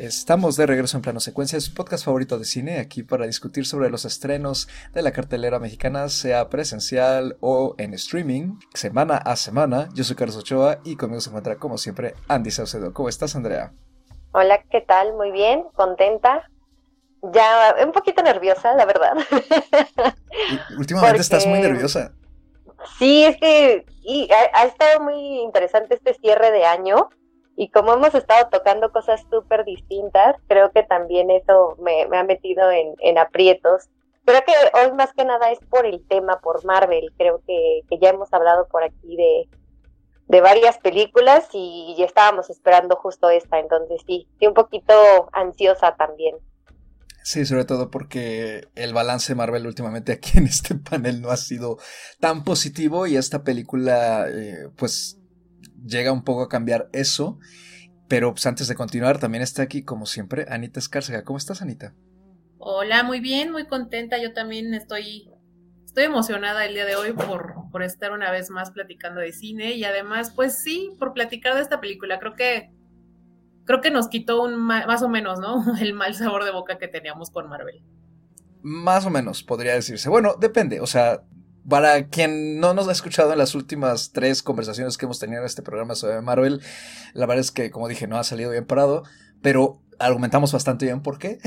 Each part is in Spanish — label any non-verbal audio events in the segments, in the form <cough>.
Estamos de regreso en Plano Secuencia, su podcast favorito de cine, aquí para discutir sobre los estrenos de la cartelera mexicana, sea presencial o en streaming, semana a semana. Yo soy Carlos Ochoa y conmigo se encuentra, como siempre, Andy Saucedo. ¿Cómo estás, Andrea? Hola, ¿qué tal? Muy bien, contenta. Ya un poquito nerviosa, la verdad. <laughs> últimamente estás muy nerviosa. Sí, es que ha estado muy interesante este cierre de año y como hemos estado tocando cosas súper distintas, creo que también eso me, ha metido en, aprietos. Creo que hoy más que nada es por el tema, por Marvel. Creo que, ya hemos hablado por aquí de, varias películas y ya estábamos esperando justo esta. Entonces sí, estoy un poquito ansiosa también. Sí, sobre todo porque el balance Marvel últimamente <laughs> aquí en este panel no ha sido tan positivo y esta película eh, pues llega un poco a cambiar eso. Pero pues, antes de continuar, también está aquí, como siempre, Anita Escárcega. ¿Cómo estás, Anita? Hola, muy bien, muy contenta. Yo también estoy, estoy emocionada el día de hoy por, por estar una vez más platicando de cine y además, pues sí, por platicar de esta película. Creo que creo que nos quitó un más o menos, ¿no? <laughs> El mal sabor de boca que teníamos con Marvel. Más o menos, podría decirse. Bueno, depende. O sea, para quien no nos ha escuchado en las últimas tres conversaciones que hemos tenido en este programa sobre Marvel, la verdad es que, como dije, no ha salido bien parado, pero argumentamos bastante bien por qué.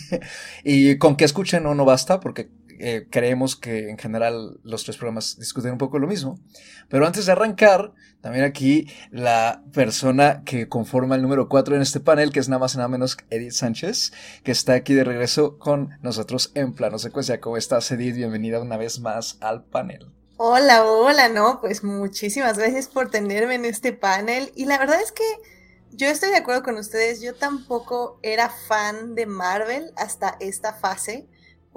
<laughs> y con que escuchen no, no basta, porque eh, creemos que en general los tres programas discuten un poco lo mismo. Pero antes de arrancar, también aquí la persona que conforma el número 4 en este panel, que es nada más y nada menos Edith Sánchez, que está aquí de regreso con nosotros en plano secuencia. ¿Cómo estás, Edith? Bienvenida una vez más al panel. Hola, hola, no, pues muchísimas gracias por tenerme en este panel. Y la verdad es que yo estoy de acuerdo con ustedes, yo tampoco era fan de Marvel hasta esta fase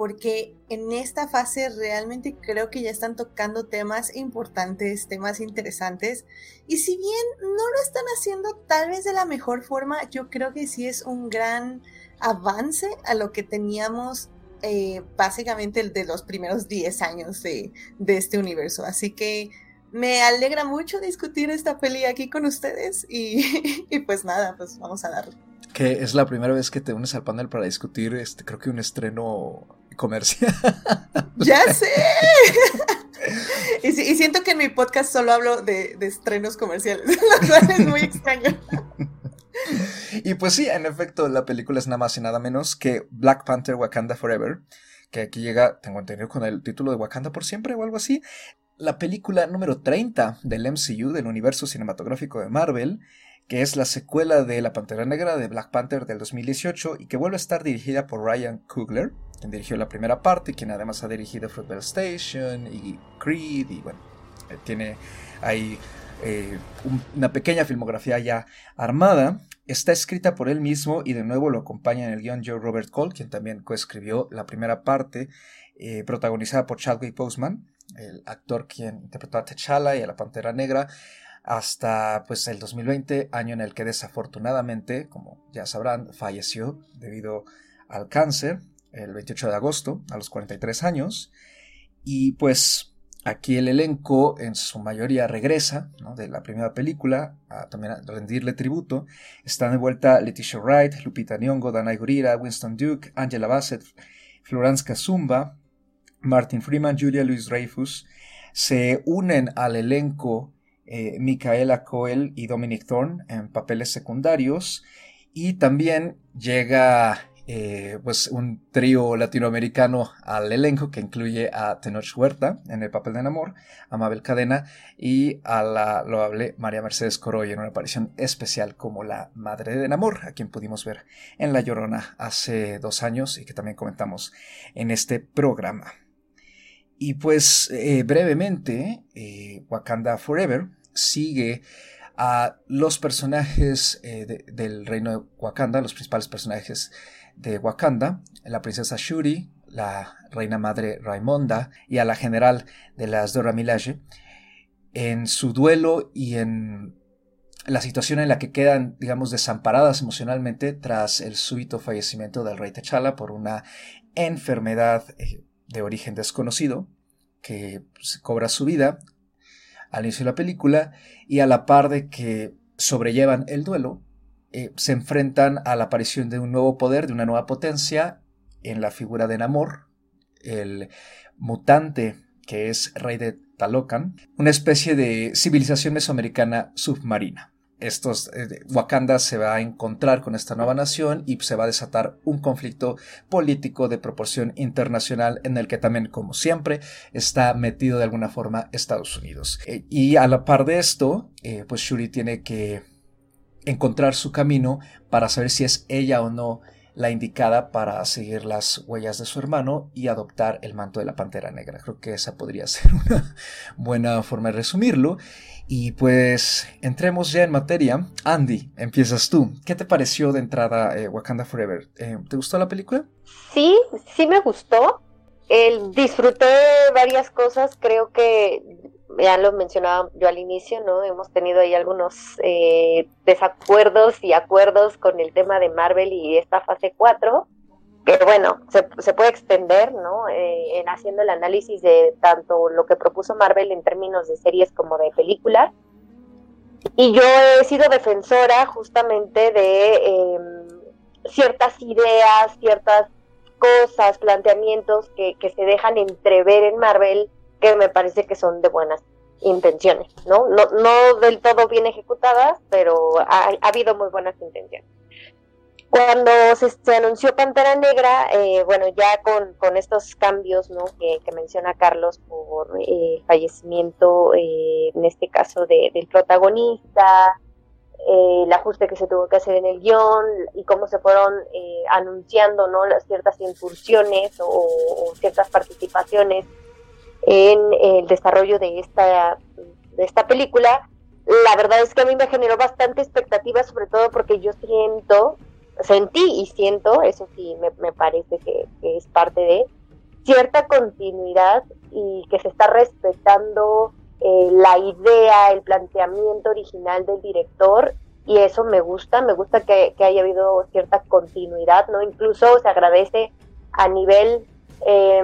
porque en esta fase realmente creo que ya están tocando temas importantes, temas interesantes, y si bien no lo están haciendo tal vez de la mejor forma, yo creo que sí es un gran avance a lo que teníamos eh, básicamente de los primeros 10 años de, este universo. Así que me alegra mucho discutir esta peli aquí con ustedes y, <laughs> y pues nada, pues vamos a darle. Que es la primera vez que te unes al panel para discutir, este, creo que un estreno comercial. <laughs> Ya sé. y, siento que en mi podcast solo hablo de, estrenos comerciales, <laughs> lo cual es muy extraño. y pues sí, en efecto, la película es nada más y nada menos que Black Panther Wakanda Forever, que aquí llega, tengo entendido, con el título de Wakanda por siempre o algo así. La película número 30 del MCU, del universo cinematográfico de Marvel, que es la secuela de La Pantera Negra de Black Panther del 2018 y que vuelve a estar dirigida por Ryan Coogler, quien dirigió la primera parte, quien además ha dirigido Fruitvale Station y Creed, y bueno, eh, tiene ahí eh, una pequeña filmografía ya armada. Está escrita por él mismo y de nuevo lo acompaña en el guion Joe Robert Cole, quien también coescribió la primera parte, eh, protagonizada por Chadwick Boseman, el actor quien interpretó a T'Challa y a la Pantera Negra, hasta pues el 2020, año en el que desafortunadamente, como ya sabrán, falleció debido al cáncer el 28 de agosto, a los 43 años. Y pues aquí el elenco en su mayoría regresa de la primera película a también a rendirle tributo. Están de vuelta Leticia Wright, Lupita Nyong'o, Danai Gurira, Winston Duke, Angela Bassett, Florence Kazumba, Martin Freeman, Julia Louis Dreyfus. Se unen al elenco eh, Micaela Coel y Dominic Thorne en papeles secundarios. Y también llega eh, pues un trío latinoamericano al elenco que incluye a Tenoch Huerta en el papel de Namor, a Mabel Cadena y a la loable María Mercedes Coroy en una aparición especial como la madre de Namor, a quien pudimos ver en La Llorona hace dos años y que también comentamos en este programa. Y pues eh, brevemente, eh, Wakanda Forever sigue a los personajes del reino de Wakanda, los principales personajes de Wakanda, la princesa Shuri, la reina madre Raimonda y a la general de las Dora Milaje, en su duelo y en la situación en la que quedan, digamos, desamparadas emocionalmente tras el súbito fallecimiento del rey T'Challa por una enfermedad eh, de origen desconocido que cobra su vida al inicio de la película y a la par de que sobrellevan el duelo, eh, se enfrentan a la aparición de un nuevo poder, de una nueva potencia, en la figura de Namor, el mutante que es rey de Talocan, una especie de civilización mesoamericana submarina. Estos, eh, Wakanda se va a encontrar con esta nueva nación y se va a desatar un conflicto político de proporción internacional en el que también, como siempre, está metido de alguna forma Estados Unidos. Eh, y a la par de esto, pues Shuri tiene que encontrar su camino para saber si es ella o no la indicada para seguir las huellas de su hermano y adoptar el manto de la pantera negra. Creo que esa podría <laughs> ser una buena forma de resumirlo. Y pues entremos ya en materia. Andy, empiezas tú. ¿Qué te pareció de entrada eh, Wakanda Forever? Eh, ¿Te gustó la película? Sí, sí me gustó. El, disfruté varias cosas. Creo que ya lo mencionaba yo al inicio, ¿no? Hemos tenido ahí algunos eh, desacuerdos y acuerdos con el tema de Marvel y esta fase 4, que bueno, se, puede extender, ¿no? Eh, en haciendo el análisis de tanto lo que propuso Marvel en términos de series como de películas. Y yo he sido defensora justamente de em, ciertas ideas, ciertas cosas, planteamientos que, que se dejan entrever en Marvel que me parece que son de buenas intenciones, ¿no? No, no del todo bien ejecutadas, pero ha, habido muy buenas intenciones. Cuando se, anunció Pantera Negra, eh, bueno, ya con, con, estos cambios ¿no? que, menciona Carlos por eh, fallecimiento, eh, en este caso de, del protagonista, el ajuste que se tuvo que hacer en el guion y cómo se fueron anunciando ¿no? las ciertas incursiones o ciertas participaciones en el desarrollo de esta, de esta película. La verdad es que a mí me generó bastante expectativa, sobre todo porque yo siento, sentí y siento, eso sí me, parece que, es parte de cierta continuidad y que se está respetando eh, la idea, el planteamiento original del director y eso me gusta, me gusta que, haya habido cierta continuidad, ¿no? Incluso se agradece a nivel eh,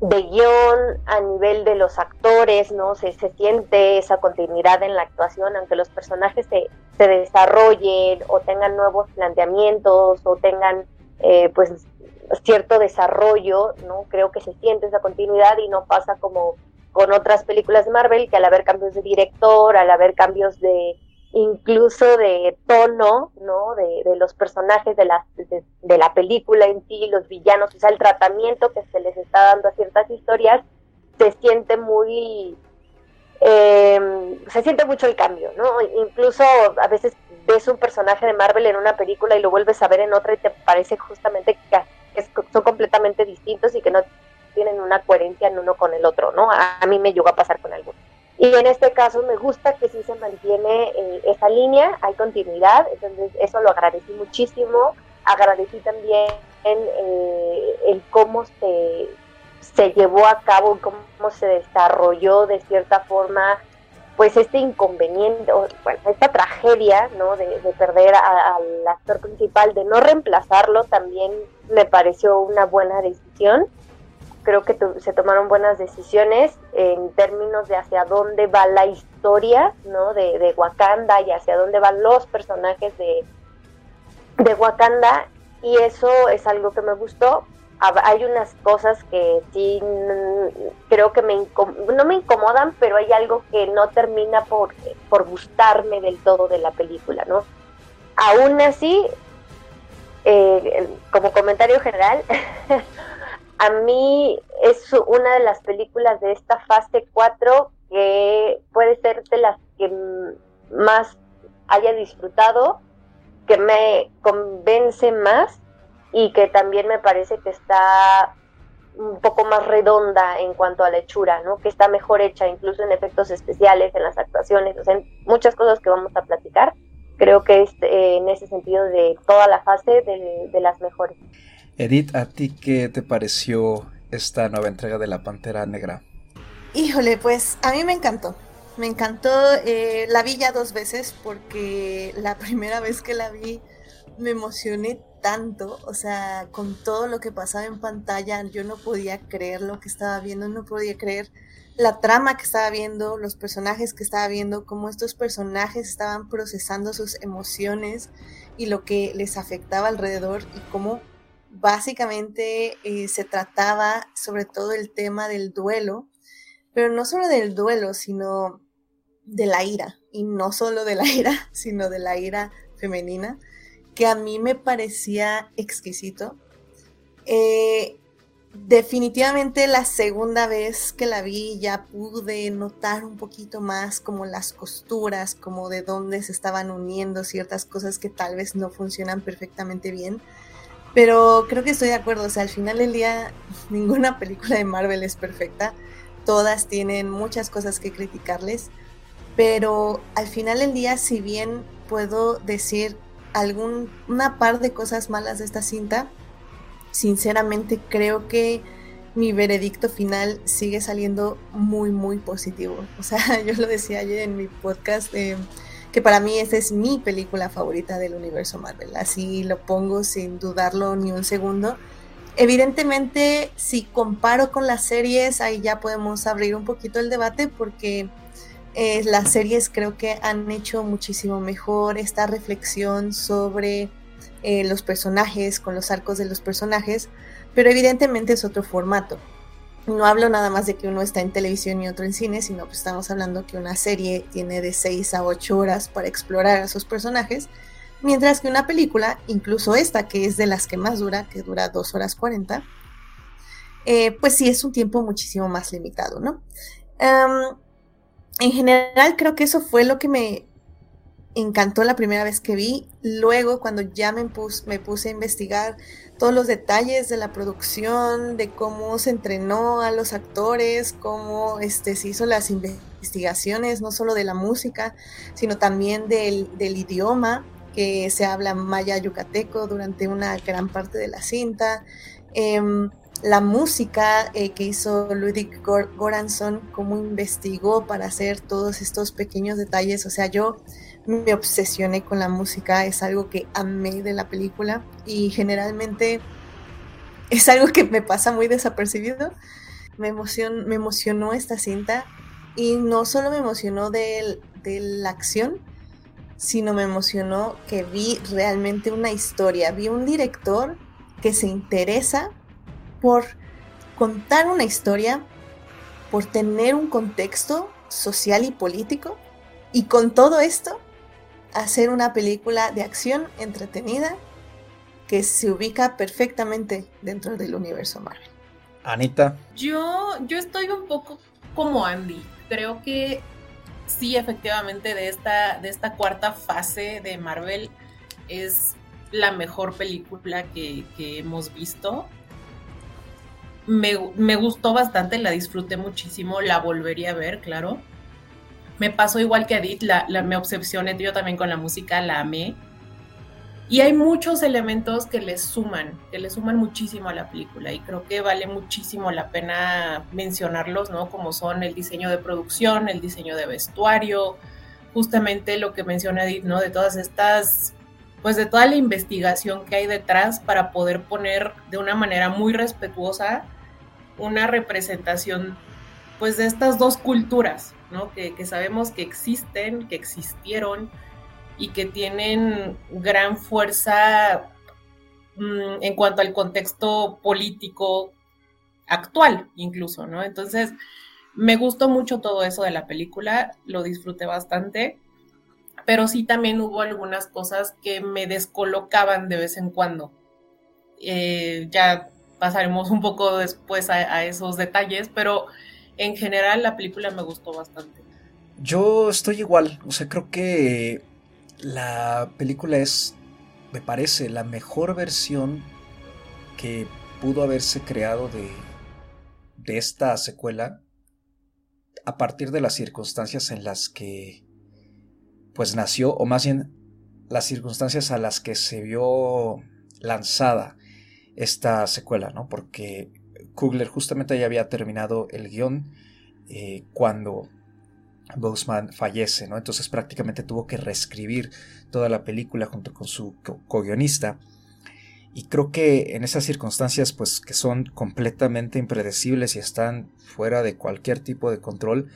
de guion, a nivel de los actores, ¿no? Se, se siente esa continuidad en la actuación, aunque los personajes se, se desarrollen o tengan nuevos planteamientos o tengan eh, pues cierto desarrollo, ¿no? Creo que se siente esa continuidad y no pasa como con otras películas de Marvel, que al haber cambios de director, al haber cambios de, incluso de tono, ¿no? De, los personajes de la, de, la película en sí, los villanos, o sea, el tratamiento que se les está dando a ciertas historias, se siente muy, eh, se siente mucho el cambio, ¿no? Incluso a veces ves un personaje de Marvel en una película y lo vuelves a ver en otra y te parece justamente que son completamente distintos y que no tienen una coherencia en uno con el otro, ¿no? A mí me llegó a pasar con algunos. Y en este caso me gusta que sí se mantiene eh, esa línea, hay continuidad, entonces eso lo agradecí muchísimo. Agradecí también eh, el cómo se, se llevó a cabo, cómo se desarrolló de cierta forma pues este inconveniente, bueno, esta tragedia, ¿no? De, perder al actor principal, de no reemplazarlo, también me pareció una buena decisión creo que se tomaron buenas decisiones en términos de hacia dónde va la historia, ¿no? De, de Wakanda y hacia dónde van los personajes de, de Wakanda y eso es algo que me gustó. Hay unas cosas que sí creo que me no me incomodan, pero hay algo que no termina por, por gustarme del todo de la película, ¿no? Aún así, eh, como comentario general, <laughs> a mí es una de las películas de esta fase 4 que puede ser de las que más haya disfrutado, que me convence más y que también me parece que está un poco más redonda en cuanto a la hechura, ¿no? Que está mejor hecha, incluso en efectos especiales, en las actuaciones, o sea, en muchas cosas que vamos a platicar. Creo que es eh, en ese sentido de toda la fase de las mejores. Edith, ¿a ti qué te pareció esta nueva entrega de La Pantera Negra? Híjole, pues a mí me encantó. Me encantó, eh, la vi ya dos veces porque la <laughs> primera vez que la vi me emocioné tanto, o sea, con todo lo que pasaba en pantalla, yo no podía creer lo que estaba viendo, no podía creer la trama que estaba viendo, los personajes que estaba viendo, cómo estos personajes estaban procesando sus emociones y lo que les afectaba alrededor y cómo básicamente eh, se trataba sobre todo el tema del duelo, pero no solo del duelo, sino de la ira, y no solo de la <laughs> ira, sino de la ira femenina, que a mí me parecía exquisito. Eh, definitivamente la segunda vez que la vi ya pude notar un poquito más como las costuras, como de dónde se estaban uniendo ciertas cosas que tal vez no funcionan perfectamente bien. Pero creo que estoy de acuerdo, o sea, al final del día <laughs> ninguna película de Marvel es perfecta, todas tienen muchas cosas que criticarles, pero al final del día, si bien puedo decir algún, una par de cosas malas de esta cinta, sinceramente creo que mi veredicto final sigue saliendo muy, muy positivo. O sea, <laughs> yo lo decía ayer en mi podcast, eh, que para mí esta es mi película favorita del universo Marvel. Así lo pongo sin dudarlo ni un segundo. Evidentemente, si comparo con las series, ahí ya podemos abrir un poquito el debate porque eh, las series creo que han hecho muchísimo mejor esta reflexión sobre eh, los personajes, con los arcos de los personajes, pero evidentemente es otro formato. No hablo nada más de que uno está en televisión y otro en cine, sino que estamos hablando que una serie tiene de 6 a 8 horas para explorar a esos personajes, mientras que una película, incluso esta que es de las que más dura, que dura 2 horas 40, eh, pues sí es un tiempo muchísimo más limitado, ¿no? en general creo que eso fue lo que me, encantó la primera vez que vi. Luego, cuando ya me, me puse a investigar todos los detalles de la producción, de cómo se entrenó a los actores, cómo este, se hizo las investigaciones, no solo de la música, sino también del, idioma, que se habla maya yucateco durante una gran parte de la cinta. Em, la música eh, que hizo Ludwig Goranson, cómo investigó para hacer todos estos pequeños detalles. O sea, yo me obsesioné con la música, es algo que amé de la película y generalmente es algo que me pasa muy desapercibido. Me, me emocionó esta cinta y no solo me emocionó de, de la acción, sino me emocionó que vi realmente una historia, vi un director que se interesa por contar una historia, por tener un contexto social y político, y con todo esto hacer una película de acción entretenida que se ubica perfectamente dentro del universo Marvel. Anita. Yo, yo estoy un poco como Andy. Creo que sí, efectivamente, de esta, de esta cuarta fase de Marvel es la mejor película que, hemos visto. Me, me, gustó bastante, la disfruté muchísimo, la volvería a ver, claro. Me pasó igual que Edith, la, me obsesioné yo también con la música, la amé. Y hay muchos elementos que le suman, que le suman muchísimo a la película y creo que vale muchísimo la pena mencionarlos, ¿no? Como son el diseño de producción, el diseño de vestuario, justamente lo que menciona Edith, ¿no? De todas estas, pues de toda la investigación que hay detrás para poder poner de una manera muy respetuosa una representación, pues de estas dos culturas, que, sabemos que existen, que existieron y que tienen gran fuerza mm, en cuanto al contexto político actual incluso, ¿no? Entonces, me gustó mucho todo eso de la película, lo disfruté bastante, pero sí también hubo algunas cosas que me descolocaban de vez en cuando. Eh, ya pasaremos un poco después a esos detalles, pero en general la película me gustó bastante. Yo estoy igual, o sea, creo que la película es, me parece, la mejor versión que pudo haberse creado de, de esta secuela a partir de las circunstancias en las que pues nació, o más bien las circunstancias a las que se vio lanzada esta secuela, ¿no? Porque Kugler justamente ya había terminado el guion eh, cuando Boseman fallece, ¿no? Entonces prácticamente tuvo que reescribir toda la película junto con su co-guionista. Y creo que en esas circunstancias, pues que son completamente impredecibles y están fuera de cualquier tipo de control,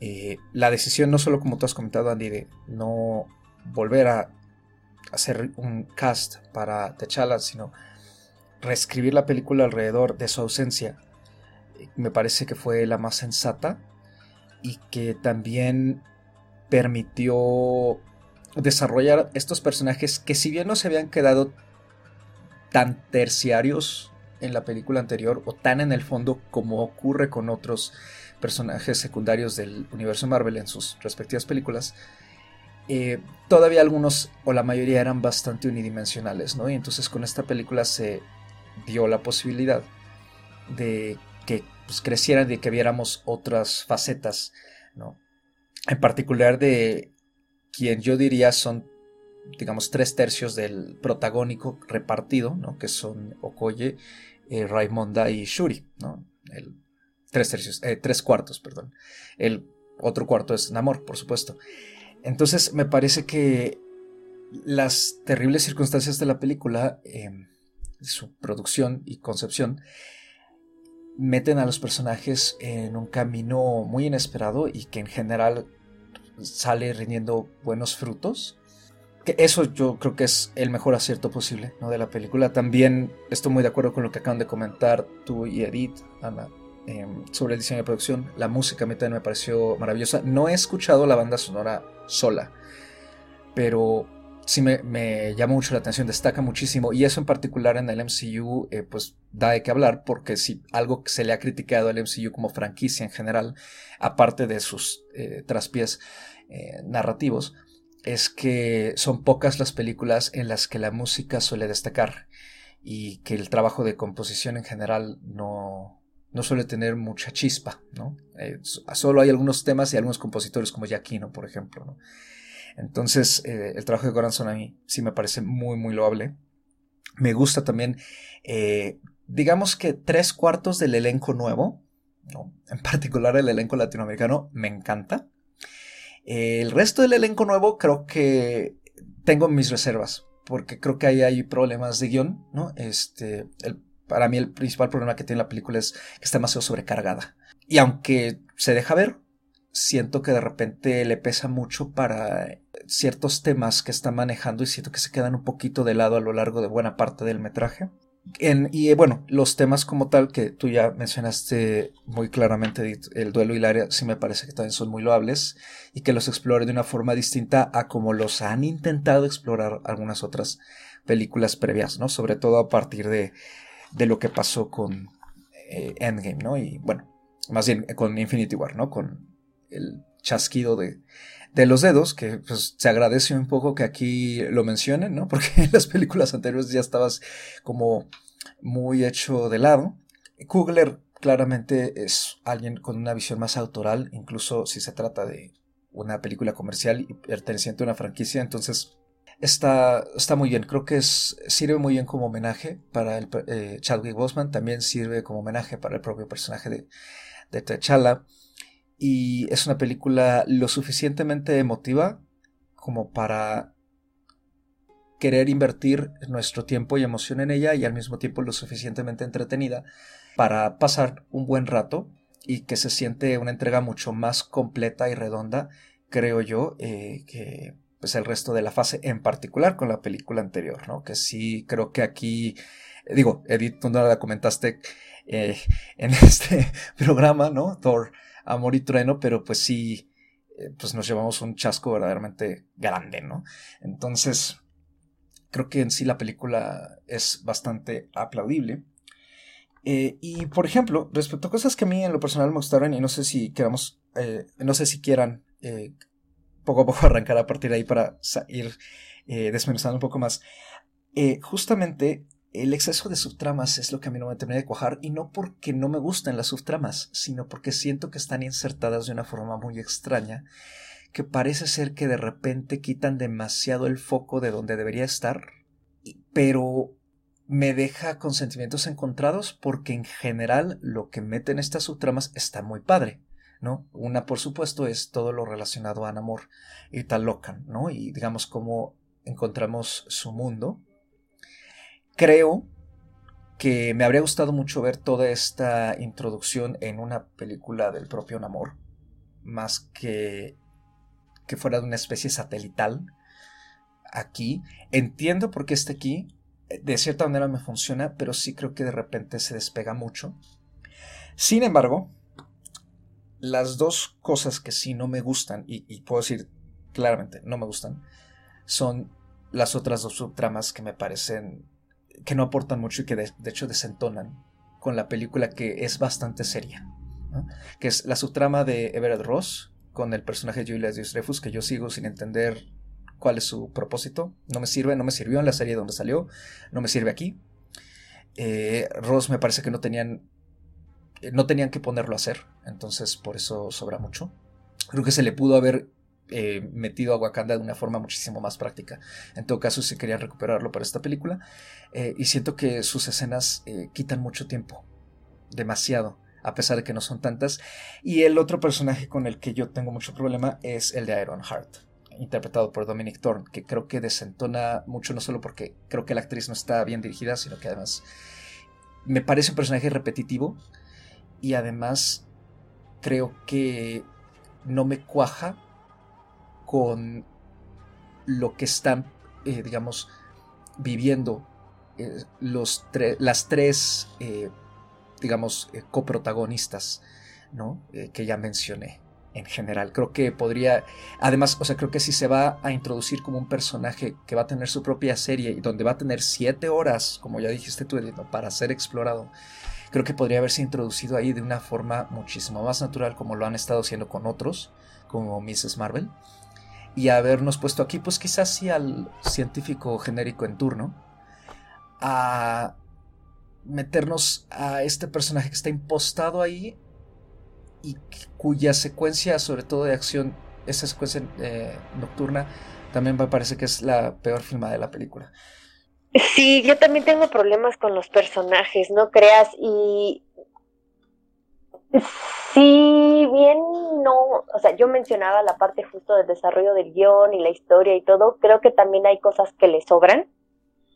eh, la decisión no solo como tú has comentado, Andy, de no volver a hacer un cast para T'Challa, sino reescribir la película alrededor de su ausencia, me parece que fue la más sensata y que también permitió desarrollar estos personajes que si bien no se habían quedado tan terciarios en la película anterior o tan en el fondo como ocurre con otros personajes secundarios del universo Marvel en sus respectivas películas, eh, todavía algunos o la mayoría eran bastante unidimensionales, ¿no? Y entonces con esta película se dio la posibilidad de que pues, crecieran, de que viéramos otras facetas, ¿no? En particular de quien yo diría son, digamos, tres tercios del protagónico repartido, ¿no? Que son Okoye, eh, Raimonda y Shuri, ¿no? El, tres tercios, eh, tres cuartos, perdón. El otro cuarto es Namor, por supuesto. Entonces me parece que las terribles circunstancias de la película, em, su producción y concepción, meten a los personajes en un camino muy inesperado y que en general sale rindiendo buenos frutos. Que eso yo creo que es el mejor acierto posible ¿no? de la película. También estoy muy de acuerdo con lo que acaban de comentar tú y Edith, Ana, em, sobre el diseño de producción. La música a mí también me pareció maravillosa. No he escuchado la banda sonora sola, pero sí me, llama mucho la atención, destaca muchísimo y eso en particular en el MCU eh, pues da de qué hablar porque si algo que se le ha criticado al MCU como franquicia en general, aparte de sus eh, traspiés eh, narrativos, es que son pocas las películas en las que la música suele destacar y que el trabajo de composición en general no, no suele tener mucha chispa, ¿no? solo hay algunos temas y algunos compositores como Giacchino, por ejemplo, ¿no? Entonces, eh, el trabajo de Goranson a mí sí me parece muy, muy loable. Me gusta también, eh, digamos que tres cuartos del elenco nuevo, en particular el elenco latinoamericano, me encanta. el resto del elenco nuevo creo que tengo mis reservas, porque creo que ahí hay problemas de guion, ¿no? Este, para mí el principal problema que tiene la película es que está demasiado sobrecargada. Y aunque se deja ver, siento que de repente le pesa mucho para ciertos temas que está manejando y siento que se quedan un poquito de lado a lo largo de buena parte del metraje. y eh, bueno, los temas como tal que tú ya mencionaste muy claramente, el duelo y el área, sí me parece que también son muy loables y que los explore de una forma distinta a como los han intentado explorar algunas otras películas previas, ¿no? Sobre todo a partir de, de lo que pasó con eh, Endgame, ¿no? Y bueno, más bien con Infinity War, ¿no? Con el chasquido de, de los dedos, que pues se agradece un poco que aquí lo mencionen, ¿no? <laughs> Porque en las películas anteriores ya estabas como muy hecho de lado. Kugler claramente es alguien con una visión más autoral, incluso si se trata de una película comercial y perteneciente a una franquicia, entonces está, está muy bien, creo que es, sirve muy bien como homenaje para el eh, Chadwick Boseman, también sirve como homenaje para el propio personaje de, de T'Challa y es una película lo suficientemente emotiva como para querer invertir nuestro tiempo y emoción en ella y al mismo tiempo lo suficientemente entretenida para pasar un buen rato y que se siente una entrega mucho más completa y redonda, creo yo, eh, que pues el resto de la fase, en particular con la película anterior, ¿no? Que sí creo que aquí, digo, Edith, tú no la comentaste eh, en <laughs> este programa, ¿no? Thor amor y trueno, pero pues sí, eh, pues nos llevamos un chasco verdaderamente grande, ¿no? Entonces, creo que en sí la película es bastante aplaudible. Eh, y por ejemplo, respecto a cosas que a mí en lo personal me gustaron y no sé si queramos, eh, no sé si quieran poco a poco <laughs> arrancar a partir de ahí para ir desmenuzando un poco más. justamente el exceso de subtramas es lo que a mí no me termina de cuajar y no porque no me gusten las subtramas, sino porque siento que están insertadas de una forma muy extraña, que parece ser que de repente quitan demasiado el foco de donde debería estar, pero me deja con sentimientos encontrados porque en general lo que meten estas subtramas está muy padre. ¿no? Una, por supuesto, es todo lo relacionado a Namor y Talocan, ¿no? Y digamos cómo encontramos su mundo, creo que me habría gustado mucho ver toda esta introducción en una película del propio Namor, más que que fuera de una especie satelital aquí. Entiendo por qué está aquí, de cierta manera me funciona, pero sí creo que de repente se despega mucho. Sin embargo, las dos cosas que sí no me gustan, y, puedo decir claramente no me gustan, son las otras dos subtramas que me parecen que no aportan mucho y que de, hecho desentonan con la película que es bastante seria, que es la subtrama de Everett Ross con el personaje de Julia Dreyfus que yo sigo sin entender cuál es su propósito. No me sirve, no me sirvió en la serie donde salió, no me sirve aquí. Eh, Ross me parece que no tenían, eh, no tenían que ponerlo a hacer, entonces por eso sobra mucho. Creo que se le pudo haber eh, metido a Wakanda de una forma muchísimo más práctica. En todo caso, si querían recuperarlo para esta película. y siento que sus escenas quitan mucho tiempo, demasiado a pesar de que no son tantas. Y el otro personaje con el que yo tengo mucho problema es el de Iron Heart interpretado por Dominic Thorne, que creo que desentona mucho, no solo porque creo que la actriz no está bien dirigida, sino que además me parece un personaje repetitivo y además creo que no me cuaja con lo que están, eh, digamos, viviendo eh, los las tres, eh, digamos, coprotagonistas, ¿no? que ya mencioné en general. Creo que podría, además, o sea, creo que si se va a introducir como un personaje que va a tener su propia serie y donde va a tener siete horas, como ya dijiste tú, para ser explorado, creo que podría haberse introducido ahí de una forma muchísimo más natural como lo han estado haciendo con otros, como Mrs. Marvel, y habernos puesto aquí, pues quizás sí al científico genérico en turno, a meternos a este personaje que está impostado ahí y cuya secuencia, sobre todo de acción, esa secuencia eh, nocturna, también me parece que es la peor filmada de la película. Sí, yo también tengo problemas con los personajes, no creas, y si bien no, o sea, yo mencionaba la parte justo del desarrollo del guion y la historia y todo, creo que también hay cosas que le sobran,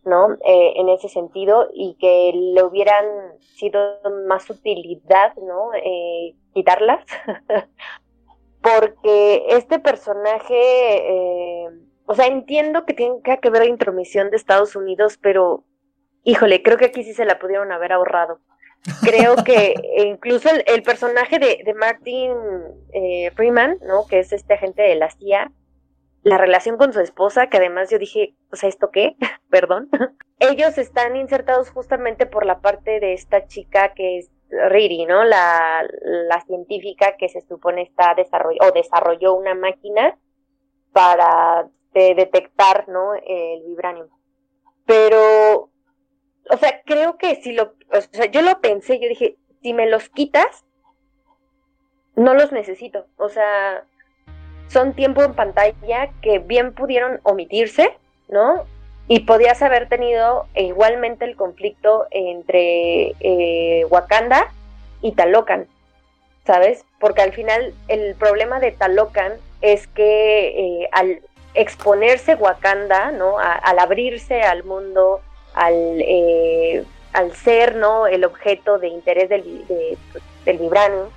¿no? Eh, en ese sentido y que le hubieran sido más utilidad, ¿no? Eh, quitarlas, <laughs> porque este personaje, eh, o sea, entiendo que tiene que haber intromisión de Estados Unidos, pero, híjole, creo que aquí sí se la pudieron haber ahorrado. Creo que incluso el, personaje de, Martin Freeman, ¿no? Que es este agente de la CIA, la relación con su esposa, que además yo dije, o sea, ¿esto qué? <laughs> Perdón. Ellos están insertados justamente por la parte de esta chica que es Riri, ¿no? La, la científica que se supone está desarrolló o desarrolló una máquina para detectar, ¿no? El vibranium. Pero, o sea, creo que si lo, o sea, yo lo pensé, yo dije, si me los quitas, no los necesito. O sea, son tiempo en pantalla que bien pudieron omitirse, ¿no? Y podías haber tenido igualmente el conflicto entre eh, Wakanda y Talocan, ¿sabes? Porque al final el problema de Talocan es que eh, al exponerse Wakanda, ¿no? al abrirse al mundo, al, eh, al ser, ¿no? El objeto de interés del, del vibranium,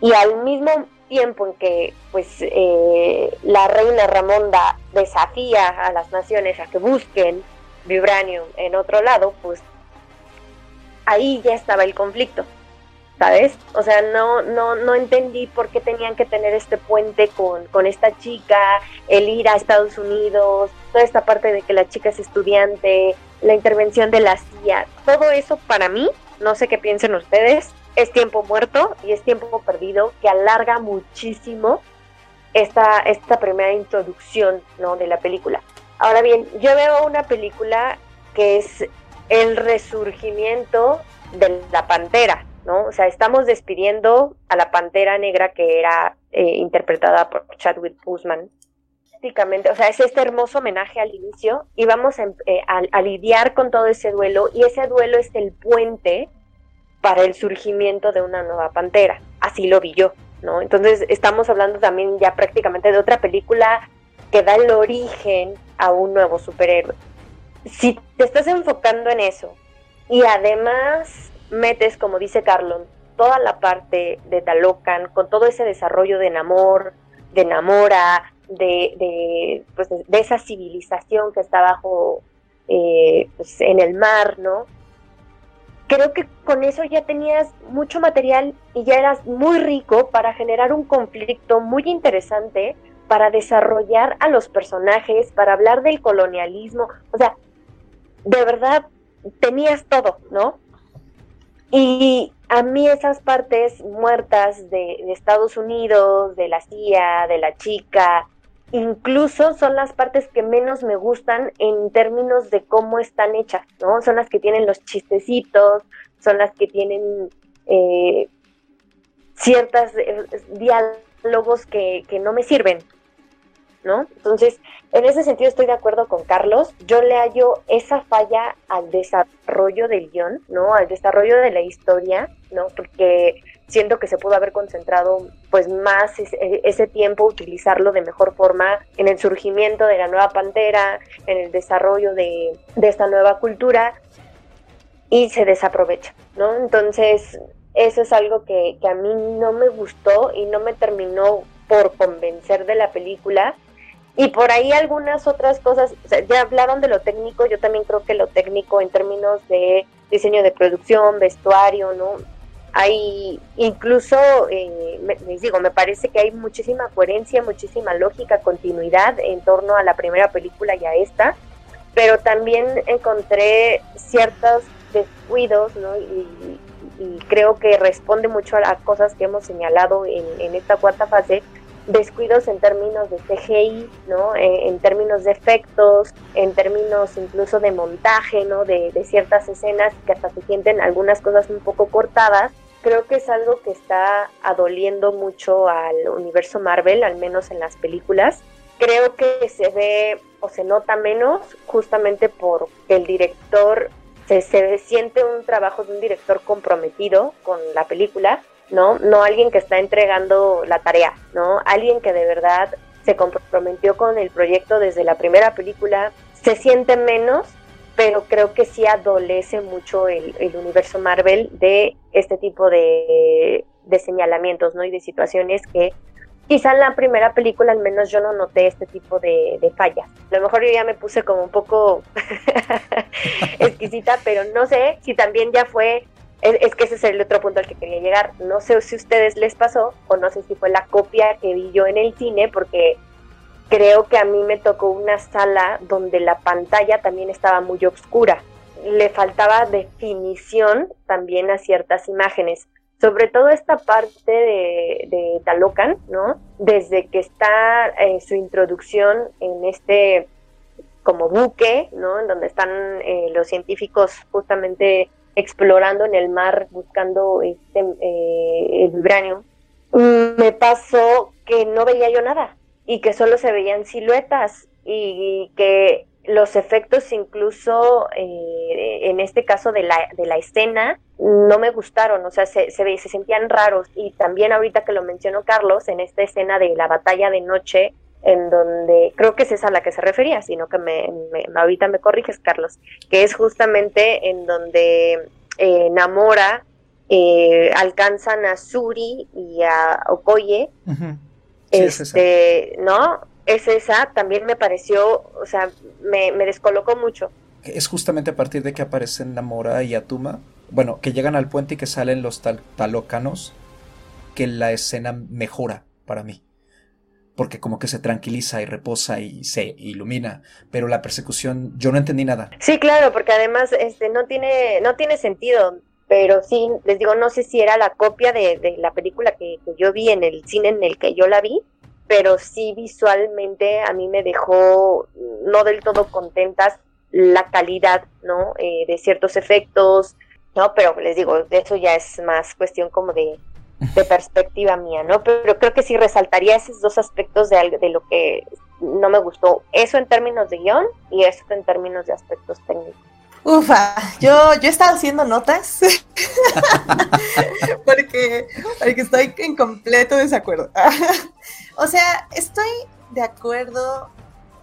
y al mismo tiempo en que pues eh, la reina Ramonda desafía a las naciones a que busquen vibranium en otro lado, pues ahí ya estaba el conflicto, ¿sabes? O sea, no, no, no entendí por qué tenían que tener este puente con, con esta chica, el ir a Estados Unidos, esta parte de que la chica es estudiante, la intervención de la CIA, todo eso para mí, no sé qué piensen ustedes, es tiempo muerto y es tiempo perdido que alarga muchísimo esta, esta primera introducción ¿no? de la película. Ahora bien, yo veo una película que es el resurgimiento de la pantera, ¿no? O sea, estamos despidiendo a la pantera negra que era eh, interpretada por Chadwick Boseman. O sea, es este hermoso homenaje al inicio y vamos a, eh, a lidiar con todo ese duelo y ese duelo es el puente para el surgimiento de una nueva pantera. Así lo vi yo, ¿no? Entonces estamos hablando también ya prácticamente de otra película que da el origen a un nuevo superhéroe. si te estás enfocando en eso y además metes, como dice Carlon, toda la parte de Talocan, con todo ese desarrollo de Namor, de Namora, de, de, pues, de esa civilización que está bajo eh, pues, en el mar, ¿no? Creo que con eso ya tenías mucho material y ya eras muy rico para generar un conflicto muy interesante, para desarrollar a los personajes, para hablar del colonialismo, o sea, de verdad tenías todo, ¿no? Y a mí esas partes muertas de, Estados Unidos, de la CIA, de la chica, incluso son las partes que menos me gustan en términos de cómo están hechas, ¿no? Son las que tienen los chistecitos, son las que tienen eh, ciertos eh, diálogos que, que no me sirven, ¿no? Entonces, en ese sentido estoy de acuerdo con Carlos. Yo le hallo esa falla al desarrollo del guion, ¿no? Al desarrollo de la historia, ¿no? Porque siento que se pudo haber concentrado pues más e, ese, tiempo, utilizarlo de mejor forma en el surgimiento de la nueva pantera, en el desarrollo de, esta nueva cultura y se desaprovecha, ¿no? Entonces, eso es algo que, que a mí no me gustó y no me terminó por convencer de la película y por ahí algunas otras cosas, ya hablaron de lo técnico, yo también creo que lo técnico en términos de diseño de producción, vestuario, ¿no? Hay incluso, eh, les digo, me parece que hay muchísima coherencia, muchísima lógica, continuidad en torno a la primera película y a esta, pero también encontré ciertos descuidos, ¿no? Y, creo que responde mucho a las cosas que hemos señalado en, en esta cuarta fase, descuidos en términos de CGI, ¿no? Eh, en, términos de efectos, en términos incluso de montaje, ¿no? De, ciertas escenas que hasta se sienten algunas cosas un poco cortadas. Creo que es algo que está adoliendo mucho al universo Marvel, al menos en las películas. Creo que se ve o se nota menos justamente porque el director se, se siente un trabajo de un director comprometido con la película ¿no? No alguien que está entregando la tarea, ¿no? Alguien que de verdad se comprometió con el proyecto desde la primera película, se siente menos, pero creo que sí adolece mucho el, universo Marvel de este tipo de, señalamientos, ¿no? Y de situaciones que quizá en la primera película al menos yo no noté este tipo de, de fallas. A lo mejor yo ya me puse como un poco <laughs> exquisita, pero no sé si también ya fue es, que ese es el otro punto al que quería llegar. No sé si a ustedes les pasó o no sé si fue la copia que vi yo en el cine, porque creo que a mí me tocó una sala donde la pantalla también estaba muy oscura. Le faltaba definición también a ciertas imágenes. Sobre todo esta parte de, Talocan, ¿no? Desde que está eh, su introducción en este como buque, ¿no? En donde están eh, los científicos justamente explorando en el mar buscando este, eh, el vibranio, me pasó que no veía yo nada y que solo se veían siluetas y que los efectos incluso eh, en este caso de la, de la escena no me gustaron, o sea, se, se, se sentían raros. Y también ahorita que lo mencionó Carlos, en esta escena de la batalla de noche, en donde creo que es esa a la que se refería, sino que me, ahorita me corriges, Carlos, que es justamente en donde eh, Namora eh, alcanzan a Suri y a Okoye. este, ¿no? Es esa, también me pareció, o sea, me, descolocó mucho. Es justamente a partir de que aparecen Namora y Atuma, bueno, que llegan al puente y que salen los tal talócanos, que la escena mejora para mí porque como que se tranquiliza y reposa y se ilumina, pero la persecución yo no entendí nada. Sí, claro, porque además este no tiene no tiene sentido, pero sí les digo no sé si era la copia de, la película que, yo vi en el cine en el que yo la vi, pero sí visualmente a mí me dejó no del todo contentas la calidad, ¿no? Eh, de ciertos efectos, ¿no? Pero les digo, eso ya es más cuestión como de, de perspectiva mía, ¿no? Pero creo que sí resaltaría esos dos aspectos de, de lo que no me gustó. Eso en términos de guion y esto en términos de aspectos técnicos. Ufa, yo, yo he estado haciendo notas <laughs> porque, porque estoy en completo desacuerdo. <laughs> o sea, estoy de acuerdo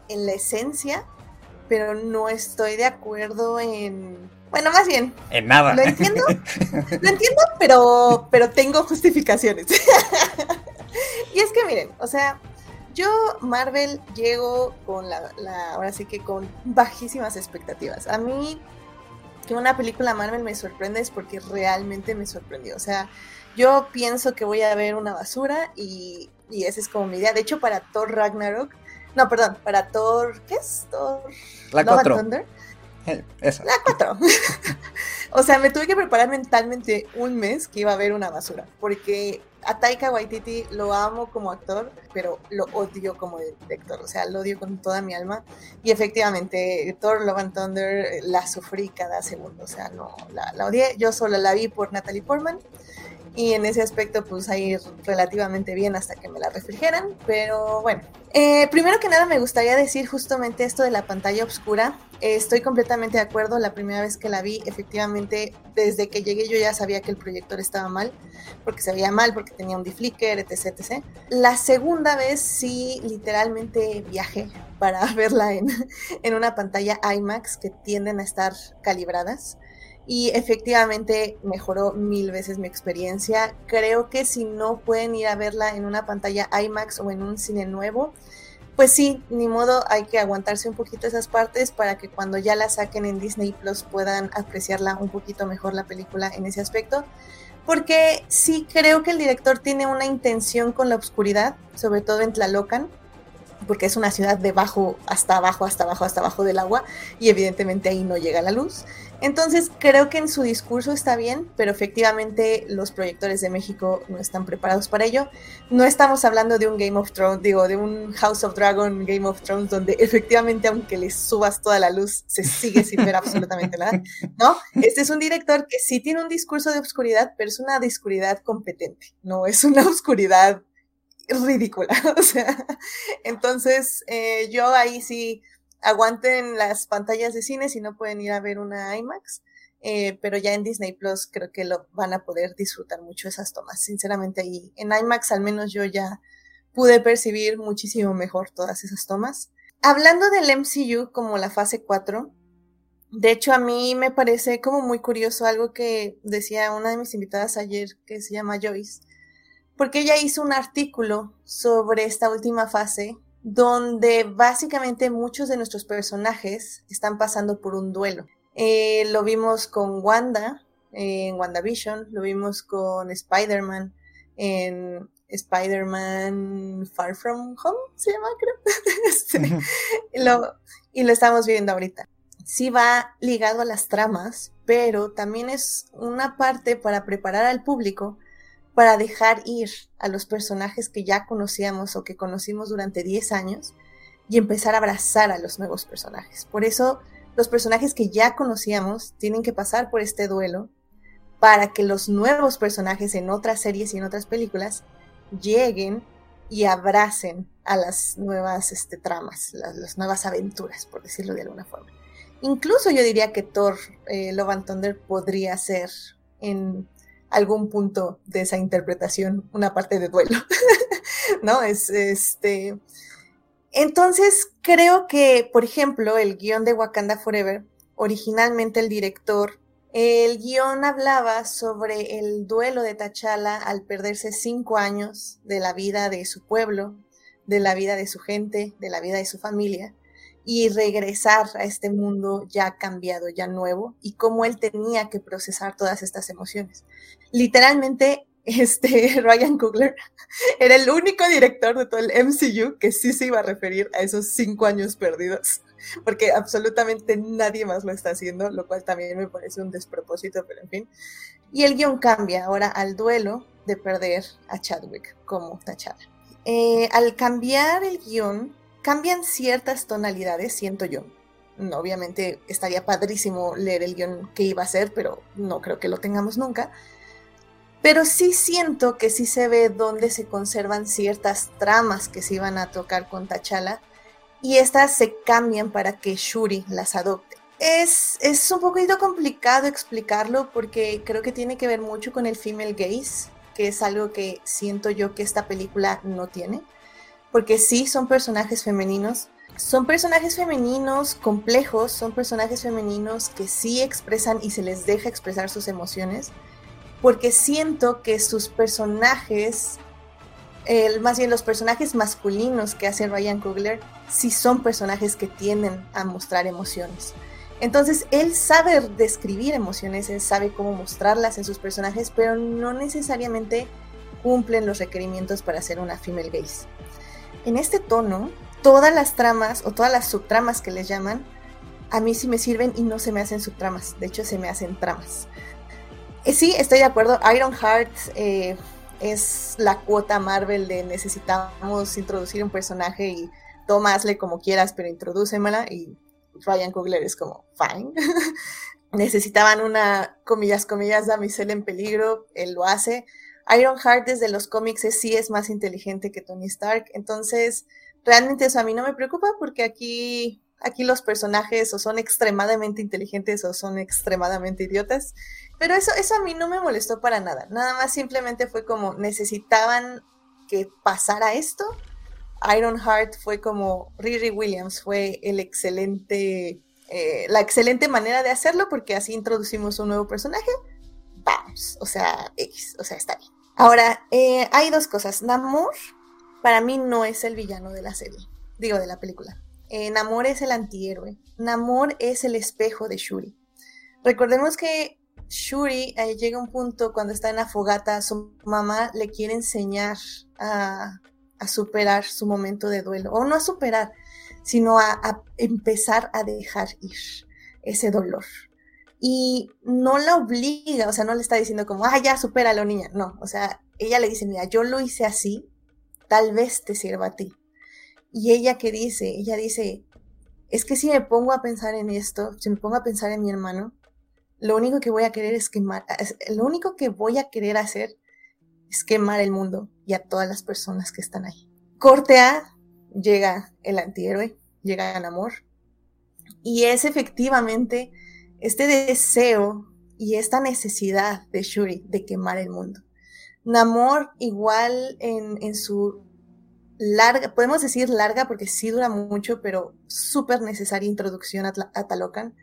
en la esencia, pero no estoy de acuerdo en... Bueno, más bien. En nada. Lo entiendo. lo entiendo, pero, pero tengo justificaciones. <laughs> y es que miren, o sea, yo Marvel llego con la, la, ahora sí que con bajísimas expectativas. A mí que una película Marvel me sorprende es porque realmente me sorprendió. O sea, yo pienso que voy a ver una basura y, y esa es como mi idea. De hecho, para Thor Ragnarok, no, perdón, para Thor, ¿qué es? Thor La Love and 4. Thunder. <laughs> Esa. La 4. <laughs> o sea, me tuve que preparar mentalmente un mes que iba a ver una basura, porque a Taika Waititi lo amo como actor, pero lo odio como director, o sea, lo odio con toda mi alma. Y efectivamente, Thor Love and Thunder eh, la sufrí cada segundo, o sea, no, la, la odié. Yo solo la vi por Natalie Portman. Y en ese aspecto, pues ahí relativamente bien hasta que me la refrigeran. Pero bueno, eh, primero que nada me gustaría decir justamente esto de la pantalla oscura. Eh, estoy completamente de acuerdo. La primera vez que la vi, efectivamente, desde que llegué yo ya sabía que el proyector estaba mal, porque se veía mal, porque tenía un deflicker, etc, etc. La segunda vez sí, literalmente viajé para <laughs> verla en, en una pantalla IMAX que tienden a estar calibradas y efectivamente mejoró mil veces mi experiencia. Creo que si no pueden ir a verla en una pantalla IMAX o en un cine nuevo, pues sí, ni modo, hay que aguantarse un poquito esas partes para que cuando ya la saquen en Disney Plus puedan apreciarla un poquito mejor la película en ese aspecto. Porque sí creo que el director tiene una intención con la oscuridad, sobre todo en Tlalocan, porque es una ciudad de bajo hasta abajo, hasta abajo, hasta abajo del agua, y evidentemente ahí no llega la luz. Entonces creo que en su discurso está bien, pero efectivamente los proyectores de México no están preparados para ello. No estamos hablando de un Game of Thrones, digo, de un House of Dragon, Game of Thrones, donde <laughs> efectivamente aunque le subas toda la luz, se sigue sin ver absolutamente nada, ¿no? Este es un director que sí tiene un discurso de oscuridad, pero es una oscuridad competente, no es una oscuridad ridícula, <laughs> entonces eh, yo ahí sí aguanten las pantallas de cine si no pueden ir a ver una IMAX, eh, pero ya en Disney Plus creo que lo van a poder disfrutar mucho esas tomas, sinceramente ahí en IMAX al menos yo ya pude percibir muchísimo mejor todas esas tomas. Hablando del MCU como la fase 4, de hecho a mí me parece como muy curioso algo que decía una de mis invitadas ayer que se llama Joyce, porque ella hizo un artículo sobre esta última fase donde básicamente muchos de nuestros personajes están pasando por un duelo. Eh, lo vimos con Wanda eh, en WandaVision, lo vimos con Spider-Man en Spider-Man Far From Home, se llama, creo. <laughs> este, y, lo, y lo estamos viendo ahorita. Sí va ligado a las tramas, pero también es una parte para preparar al público para dejar ir a los personajes que ya conocíamos o que conocimos durante 10 años y empezar a abrazar a los nuevos personajes. Por eso los personajes que ya conocíamos tienen que pasar por este duelo para que los nuevos personajes en otras series y en otras películas lleguen y abracen a las nuevas este, tramas, las, nuevas aventuras, por decirlo de alguna forma. Incluso yo diría que Thor eh, Love and Thunder podría ser en algún punto de esa interpretación una parte de duelo, <laughs> ¿no? Es este. Entonces, creo que, por ejemplo, el guion de Wakanda Forever, originalmente el director, el guion hablaba sobre el duelo de T'Challa al perderse cinco años de la vida de su pueblo, de la vida de su gente, de la vida de su familia, y regresar a este mundo ya cambiado, ya nuevo, y cómo él tenía que procesar todas estas emociones. Literalmente, <laughs> este Ryan Coogler <laughs> era el único director de todo el MCU que sí se iba a referir a esos cinco años perdidos, <laughs> porque absolutamente nadie más lo está haciendo, lo cual también me parece un despropósito, pero en fin. Y el guion cambia ahora al duelo de perder a Chadwick como T'Challa. Eh, al cambiar el guion, cambian ciertas tonalidades, siento yo. No, obviamente estaría padrísimo leer el guion que iba a ser, pero no creo que lo tengamos nunca. Pero sí siento que sí se ve dónde se conservan ciertas tramas que se iban a tocar con T'Challa y estas se cambian para que Shuri las adopte. Es, es un poquito complicado explicarlo porque creo que tiene que ver mucho con el female gaze, que es algo que siento yo que esta película no tiene porque sí son personajes femeninos, son personajes femeninos complejos, son personajes femeninos que sí expresan y se les deja expresar sus emociones, porque siento que sus personajes, más bien los personajes masculinos que hace Ryan Coogler, sí son personajes que tienden a mostrar emociones. Entonces, él sabe describir emociones, él sabe cómo mostrarlas en sus personajes, pero no necesariamente cumplen los requerimientos para ser una female gaze. En este tono, todas las tramas o todas las subtramas que les llaman, a mí sí me sirven y no se me hacen subtramas, de hecho se me hacen tramas. Eh, sí, estoy de acuerdo, Iron Heart eh, es la cuota Marvel de necesitamos introducir un personaje y toma, hazle como quieras, pero introdúcemela y Ryan Coogler es como, fine. <laughs> Necesitaban una, comillas, comillas, damisela en peligro, él lo hace. Ironheart desde los cómics sí es más inteligente que Tony Stark, entonces realmente eso a mí no me preocupa porque aquí, aquí los personajes o son extremadamente inteligentes o son extremadamente idiotas, pero eso, eso a mí no me molestó para nada, nada más simplemente fue como necesitaban que pasara esto. Ironheart fue como Riri Williams, fue el excelente, eh, la excelente manera de hacerlo porque así introducimos un nuevo personaje. Vamos, o sea, X, o sea, está bien. Ahora, eh, hay dos cosas. Namor para mí no es el villano de la serie, digo, de la película. Eh, Namor es el antihéroe. Namor es el espejo de Shuri. Recordemos que Shuri eh, llega a un punto cuando está en la fogata, su mamá le quiere enseñar a, superar su momento de duelo, o no a superar, sino a, a, empezar a dejar ir ese dolor. Y no la obliga, o sea, no le está diciendo como, ah, ya, supéralo, niña. No, o sea, ella le dice, mira, yo lo hice así tal vez te sirva a ti. Y ella que dice, ella dice, es que si me pongo a pensar en esto, si me pongo a pensar en mi hermano, lo único que voy a querer es quemar, lo único que voy a querer hacer es quemar el mundo y a todas las personas que están ahí. Corte A, llega el antihéroe, llega el amor, y es efectivamente este deseo y esta necesidad de Shuri de quemar el mundo. Namor igual en, su larga, podemos decir larga porque sí dura mucho, pero súper necesaria introducción a, Talocan.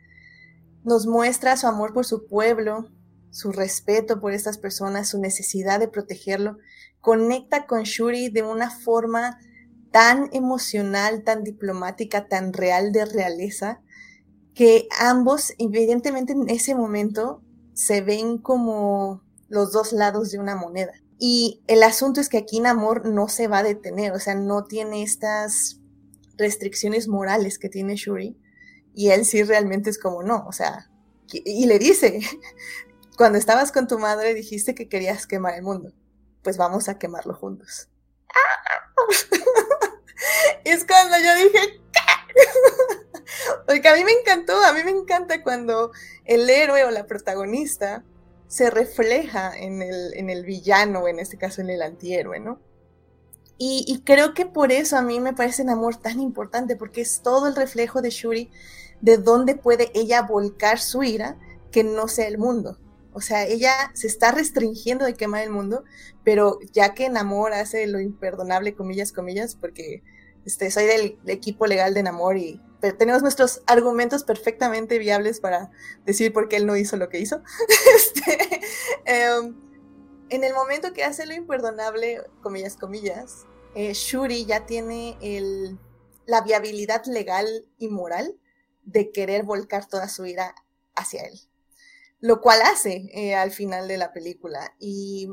Nos muestra su amor por su pueblo, su respeto por estas personas, su necesidad de protegerlo. Conecta con Shuri de una forma tan emocional, tan diplomática, tan real de realeza, que ambos, evidentemente en ese momento, se ven como los dos lados de una moneda. Y el asunto es que aquí Namor no se va a detener, o sea, no tiene estas restricciones morales que tiene Shuri. Y él sí realmente es como no, o sea, y le dice, <laughs> cuando estabas con tu madre dijiste que querías quemar el mundo, pues vamos a quemarlo juntos. <laughs> es cuando yo dije, <laughs> <laughs> porque a mí me encantó, a mí me encanta cuando el héroe o la protagonista se refleja en el, en el villano, en este caso en el antihéroe, ¿no? Y, creo que por eso a mí me parece un amor tan importante, porque es todo el reflejo de Shuri de dónde puede ella volcar su ira que no sea el mundo. O sea, ella se está restringiendo de quemar el mundo, pero ya que Namor hace lo imperdonable, comillas, comillas, porque este, soy del equipo legal de Namor y tenemos nuestros argumentos perfectamente viables para decir por qué él no hizo lo que hizo. <laughs> Este, em, en el momento que hace lo imperdonable, comillas, comillas, eh, Shuri ya tiene el, la viabilidad legal y moral de querer volcar toda su ira hacia él. Lo cual hace eh, al final de la película. Y,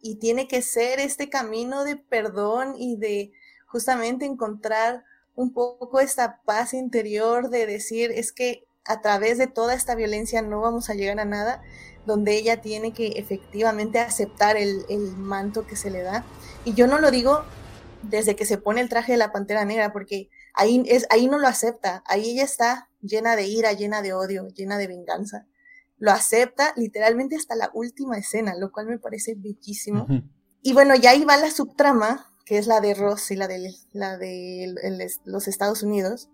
y tiene que ser este camino de perdón y de justamente encontrar un poco esta paz interior de decir es que a través de toda esta violencia no vamos a llegar a nada, donde ella tiene que efectivamente aceptar el, manto que se le da. Y yo no lo digo desde que se pone el traje de la pantera negra, porque ahí, es, ahí no lo acepta, ahí ella está llena de ira, llena de odio, llena de venganza. Lo acepta literalmente hasta la última escena, lo cual me parece bellísimo. Y bueno, ya ahí va la subtrama que es la de Ross y la de, la de los Estados Unidos,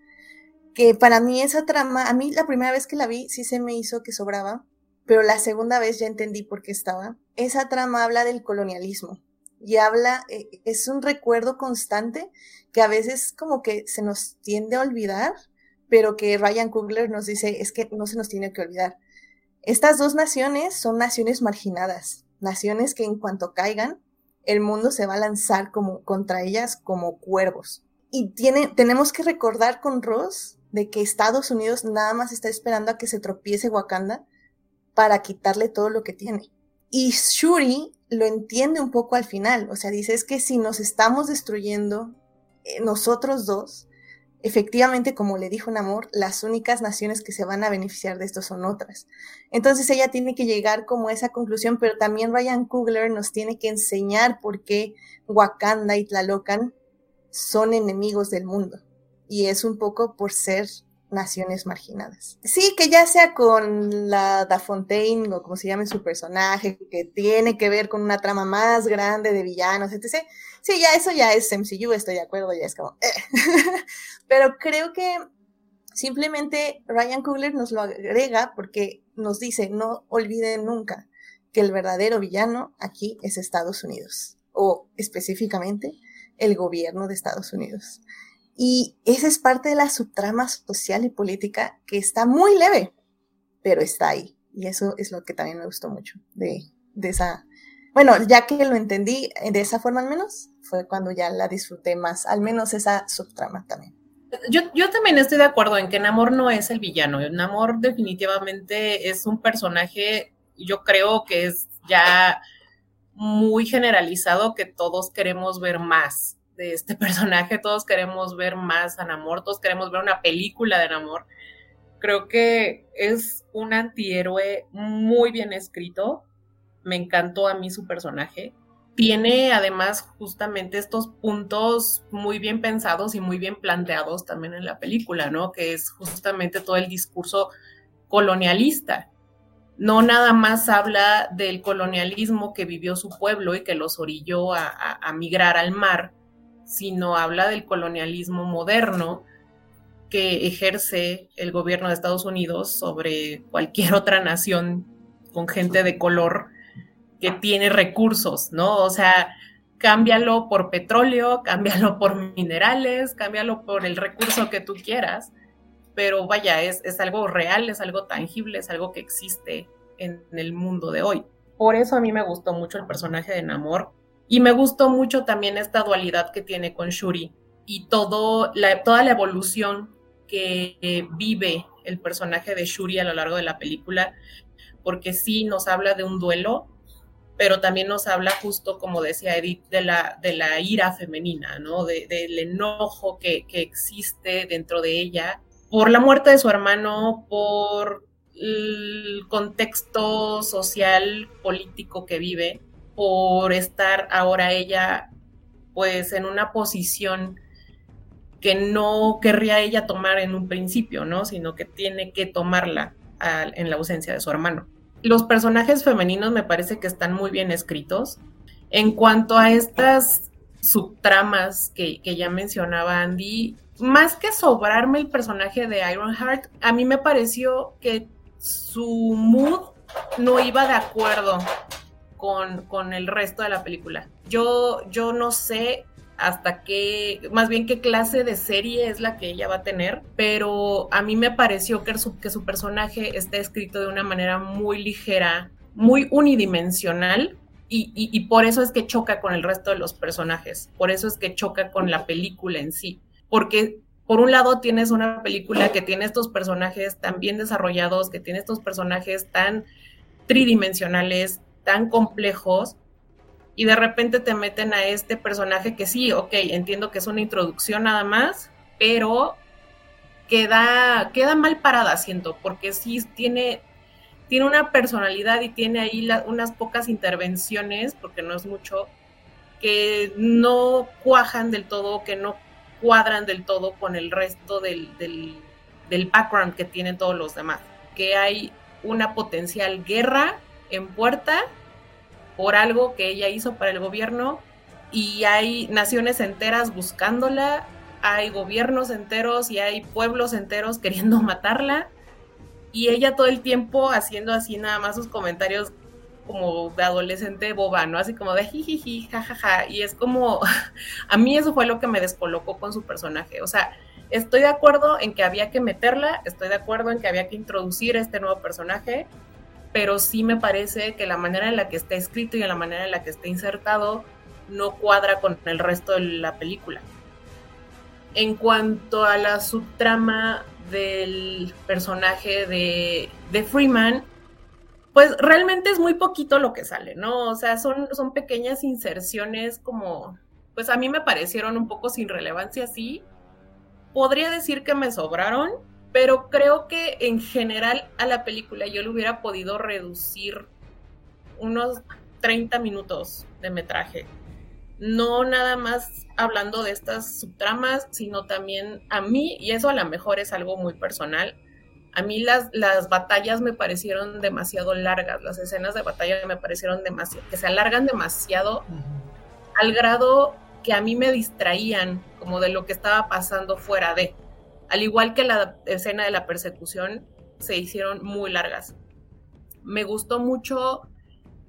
que para mí esa trama, a mí la primera vez que la vi sí se me hizo que sobraba, pero la segunda vez ya entendí por qué estaba. Esa trama habla del colonialismo y habla, eh, es un recuerdo constante que a veces como que se nos tiende a olvidar, pero que Ryan Coogler nos dice es que no se nos tiene que olvidar. Estas dos naciones son naciones marginadas, naciones que en cuanto caigan, el mundo se va a lanzar como, contra ellas como cuervos. Y tiene, tenemos que recordar con Ross de que Estados Unidos nada más está esperando a que se tropiece Wakanda para quitarle todo lo que tiene. Y Shuri lo entiende un poco al final, o sea, dice es que si nos estamos destruyendo eh, nosotros dos, efectivamente, como le dijo Namor, las únicas naciones que se van a beneficiar de esto son otras. Entonces ella tiene que llegar como a esa conclusión, pero también Ryan Coogler nos tiene que enseñar por qué Wakanda y Tlalocan son enemigos del mundo. Y es un poco por ser naciones marginadas. Sí, que ya sea con la Da Fontaine o como se llame su personaje, que tiene que ver con una trama más grande de villanos, etc. Sí, ya eso ya es MCU, estoy de acuerdo, ya es como... Eh. <laughs> Pero creo que simplemente Ryan Coogler nos lo agrega porque nos dice, no olviden nunca que el verdadero villano aquí es Estados Unidos, o específicamente el gobierno de Estados Unidos. Y esa es parte de la subtrama social y política que está muy leve, pero está ahí. Y eso es lo que también me gustó mucho de, esa... Bueno, ya que lo entendí de esa forma al menos, fue cuando ya la disfruté más, al menos esa subtrama también. Yo, yo, también estoy de acuerdo en que Namor no es el villano. Namor definitivamente es un personaje, yo creo que es ya muy generalizado que todos queremos ver más de este personaje, todos queremos ver más a Namor, todos queremos ver una película de Namor. Creo que es un antihéroe muy bien escrito, me encantó a mí su personaje. Tiene además justamente estos puntos muy bien pensados y muy bien planteados también en la película, ¿no? Que es justamente todo el discurso colonialista. No nada más habla del colonialismo que vivió su pueblo y que los orilló a, a migrar al mar, sino habla del colonialismo moderno que ejerce el gobierno de Estados Unidos sobre cualquier otra nación con gente de color que tiene recursos, ¿no? O sea, cámbialo por petróleo, cámbialo por minerales, cámbialo por el recurso que tú quieras, pero vaya, es, es algo real, es algo tangible, es algo que existe en el mundo de hoy. Por eso a mí me gustó mucho el personaje de Namor, y me gustó mucho también esta dualidad que tiene con Shuri y todo la, toda la evolución que vive el personaje de Shuri a lo largo de la película, porque sí nos habla de un duelo, pero también nos habla justo, como decía Edith, de la, de la ira femenina, ¿no? del enojo que, que existe dentro de ella por la muerte de su hermano, por el contexto social, político que vive por estar ahora ella pues en una posición que no querría ella tomar en un principio, ¿no? Sino que tiene que tomarla en la ausencia de su hermano. Los personajes femeninos me parece que están muy bien escritos. En cuanto a estas subtramas que, ya mencionaba Andy, más que sobrarme el personaje de Ironheart, a mí me pareció que su mood no iba de acuerdo con, el resto de la película. Yo, yo no sé hasta qué, más bien qué clase de serie es la que ella va a tener, pero a mí me pareció que su, que su personaje está escrito de una manera muy ligera, muy unidimensional, y, y, por eso es que choca con el resto de los personajes, por eso es que choca con la película en sí, porque por un lado tienes una película que tiene estos personajes tan bien desarrollados, que tiene estos personajes tan tridimensionales, tan complejos y de repente te meten a este personaje que sí, ok, entiendo que es una introducción nada más, pero queda, queda mal parada, siento, porque sí tiene, tiene una personalidad y tiene ahí unas pocas intervenciones, porque no es mucho, que no cuajan del todo, que no cuadran del todo con el resto del, del, del background que tienen todos los demás, que hay una potencial guerra en puerta por algo que ella hizo para el gobierno y hay naciones enteras buscándola, hay gobiernos enteros y hay pueblos enteros <laughs> queriendo matarla y ella todo el tiempo haciendo así nada más sus comentarios como de adolescente boba, ¿no? Así como de jijiji, jajaja. Y es como, <laughs> a mí eso fue lo que me descolocó con su personaje. O sea, estoy de acuerdo en que había que meterla, estoy de acuerdo en que había que introducir este nuevo personaje, pero sí me parece que la manera en la que está escrito y la manera en la que está insertado no cuadra con el resto de la película. En cuanto a la subtrama del personaje de, de Freeman, pues realmente es muy poquito lo que sale, ¿no? O sea, son, son pequeñas inserciones como, pues a mí me parecieron un poco sin relevancia, sí. Podría decir que me sobraron, pero creo que en general a la película yo le hubiera podido reducir unos 30 minutos de metraje. No nada más hablando de estas subtramas, sino también a mí, y eso a lo mejor es algo muy personal, a mí las, las batallas me parecieron demasiado largas, las escenas de batalla me parecieron demasiado, que se alargan demasiado al grado que a mí me distraían como de lo que estaba pasando fuera de. Al igual que la escena de la persecución, se hicieron muy largas. Me gustó mucho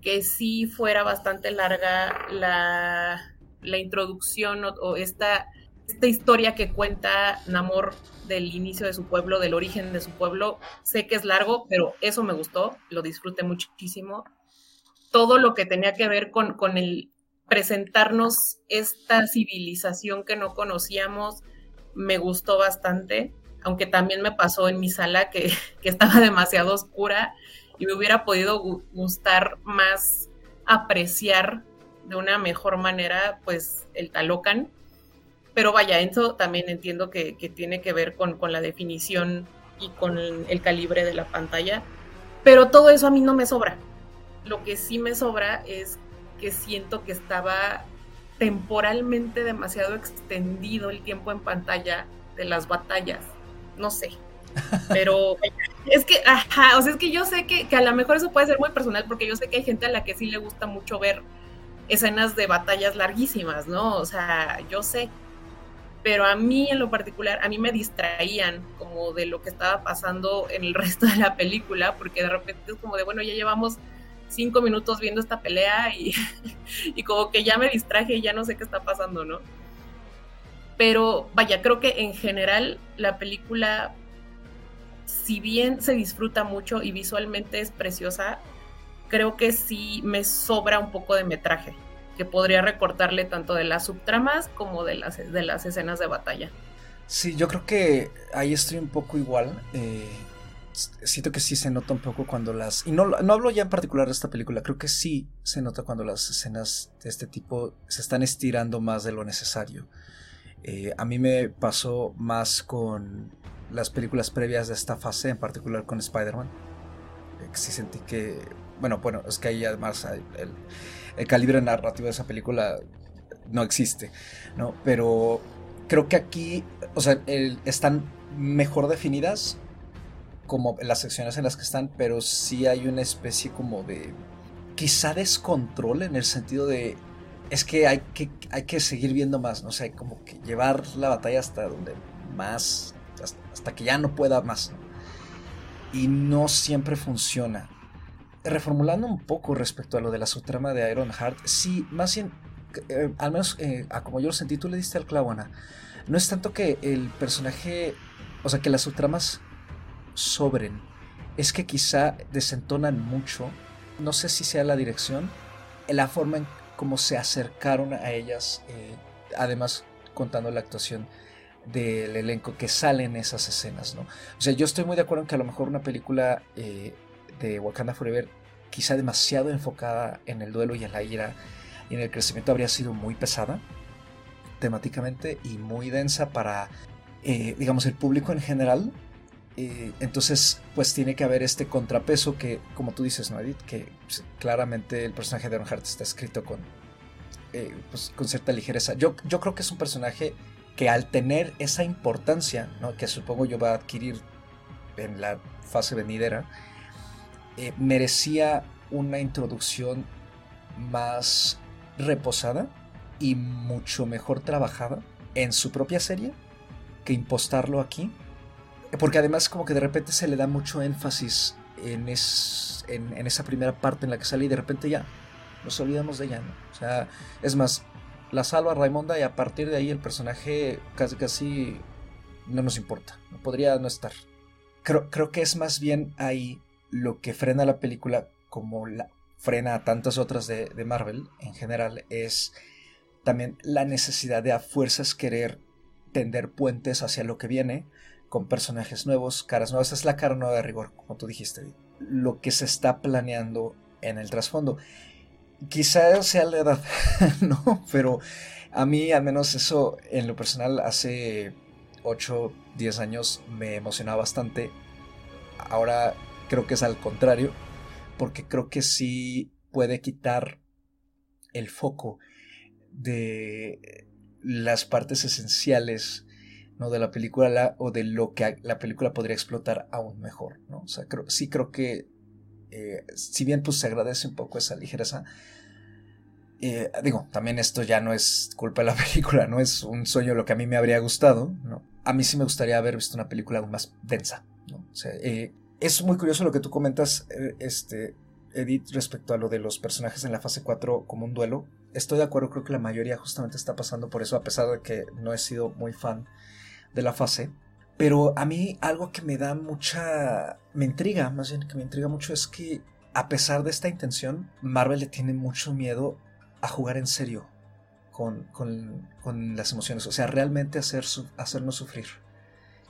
que sí fuera bastante larga la, la introducción o, esta, esta historia que cuenta Namor del inicio de su pueblo, del origen de su pueblo. Sé que es largo, pero eso me gustó, lo disfruté muchísimo. Todo lo que tenía que ver con, con el presentarnos esta civilización que no conocíamos, me gustó bastante, aunque también me pasó en mi sala que, <laughs> que estaba demasiado oscura y me hubiera podido gustar más apreciar de una mejor manera pues el Talocan pero vaya, eso también entiendo que, tiene que ver con, la definición y con el, calibre de la pantalla, pero todo eso a mí no me sobra. Lo que sí me sobra es que siento que estaba temporalmente demasiado extendido el tiempo en pantalla de las batallas. No sé. Pero <laughs> es que, ajá, o sea, es que yo sé que, que, a lo mejor eso puede ser muy personal porque yo sé que hay gente a la que sí le gusta mucho ver escenas de batallas larguísimas, ¿no? O sea, yo sé pero a mí en lo particular, a mí me distraían como de lo que estaba pasando en el <laughs> resto de la película, porque de repente es como de, bueno, ya llevamos cinco minutos viendo esta pelea y, <laughs> y como que ya me distraje y ya no sé qué está pasando, ¿no? Pero vaya, creo que en general la película, si bien se disfruta mucho y visualmente es preciosa, creo que sí me sobra un poco de metraje que podría recortarle tanto de las subtramas como de las, de las escenas de batalla. Sí, yo creo que ahí estoy un poco igual. Eh, siento que sí se nota un poco cuando las... Y no, no hablo ya en particular de esta película, creo que sí se nota cuando las escenas de este tipo se están estirando más de lo necesario. Eh, a mí me pasó más con las películas previas de esta fase, en particular con Spider-Man. Eh, sí sentí que... Bueno, bueno, es que ahí además el, el calibre narrativo de esa película no existe, ¿no? Pero creo que aquí, o sea, están mejor definidas como las secciones en las que están, pero sí hay una especie como de quizá descontrol en el sentido de es que hay que, hay que seguir viendo más, ¿no? O sea, como que llevar la batalla hasta donde más, hasta, que ya no pueda más, Y no siempre funciona reformulando un poco respecto a lo de la subtrama de Iron Heart, sí, más bien, eh, al menos eh, a como yo lo sentí, tú le diste al clavo, Ana. No es tanto que el personaje, o sea, que las subtramas sobren, es que quizá desentonan mucho, no sé si sea la dirección, la forma en cómo se acercaron a ellas, eh, además contando la actuación del elenco que sale en esas escenas, ¿no? O sea, yo estoy muy de acuerdo en que a lo mejor una película de Wakanda Forever, quizá demasiado enfocada en el duelo y en la ira y en el crecimiento, habría sido muy pesada temáticamente y muy densa para, eh, digamos, el público en general. Entonces, pues tiene que haber este contrapeso que, como tú dices, ¿no, Edith? Que pues, claramente el personaje de Aaron Hart está escrito con, eh, pues, con cierta ligereza. Yo, yo creo que es un personaje que al tener esa importancia, ¿no? que supongo yo va a adquirir en la fase venidera, eh, merecía una introducción más reposada y mucho mejor trabajada en su propia serie que impostarlo aquí. Porque además como que de repente se le da mucho énfasis en, en, esa primera parte en la que sale y de repente ya nos olvidamos de ella, ¿no? O sea, es más, la salva Raimonda y a partir de ahí el personaje casi casi no nos importa, no podría no estar. Creo, creo que es más bien ahí lo que frena la película como la frena a tantas otras de, de Marvel en general es también la necesidad de a fuerzas querer tender puentes hacia lo que viene con personajes nuevos, caras nuevas. es la cara nueva de rigor, como tú dijiste. Lo que se está planeando en el trasfondo. Quizá sea la edad, <laughs> ¿no? Pero a mí, al menos eso, en lo personal, hace 8, 10 años me emocionaba bastante. Ahora creo que es al contrario, porque creo que sí puede quitar el foco de las partes esenciales ¿no? de la película o de lo que la película podría explotar aún mejor. ¿no? Sí creo que, eh, si bien pues se agradece un poco esa ligereza, eh, digo, también esto ya no es culpa de la <laughs> película, no es un sueño lo que a mí me habría gustado, ¿no? A mí sí me gustaría haber visto una película aún más densa, ¿no? Eh, es muy curioso lo que tú comentas, este, Edith, respecto a lo de los personajes en la fase 4 como un duelo. Estoy de acuerdo, creo que la mayoría justamente está pasando por eso, a pesar de que no he sido muy fan de la fase. Pero a mí algo que me da mucha... me intriga, más bien que me intriga mucho es que a pesar de esta intención, Marvel le tiene mucho miedo a jugar en serio con, con, las emociones, o sea, realmente hacer hacernos sufrir.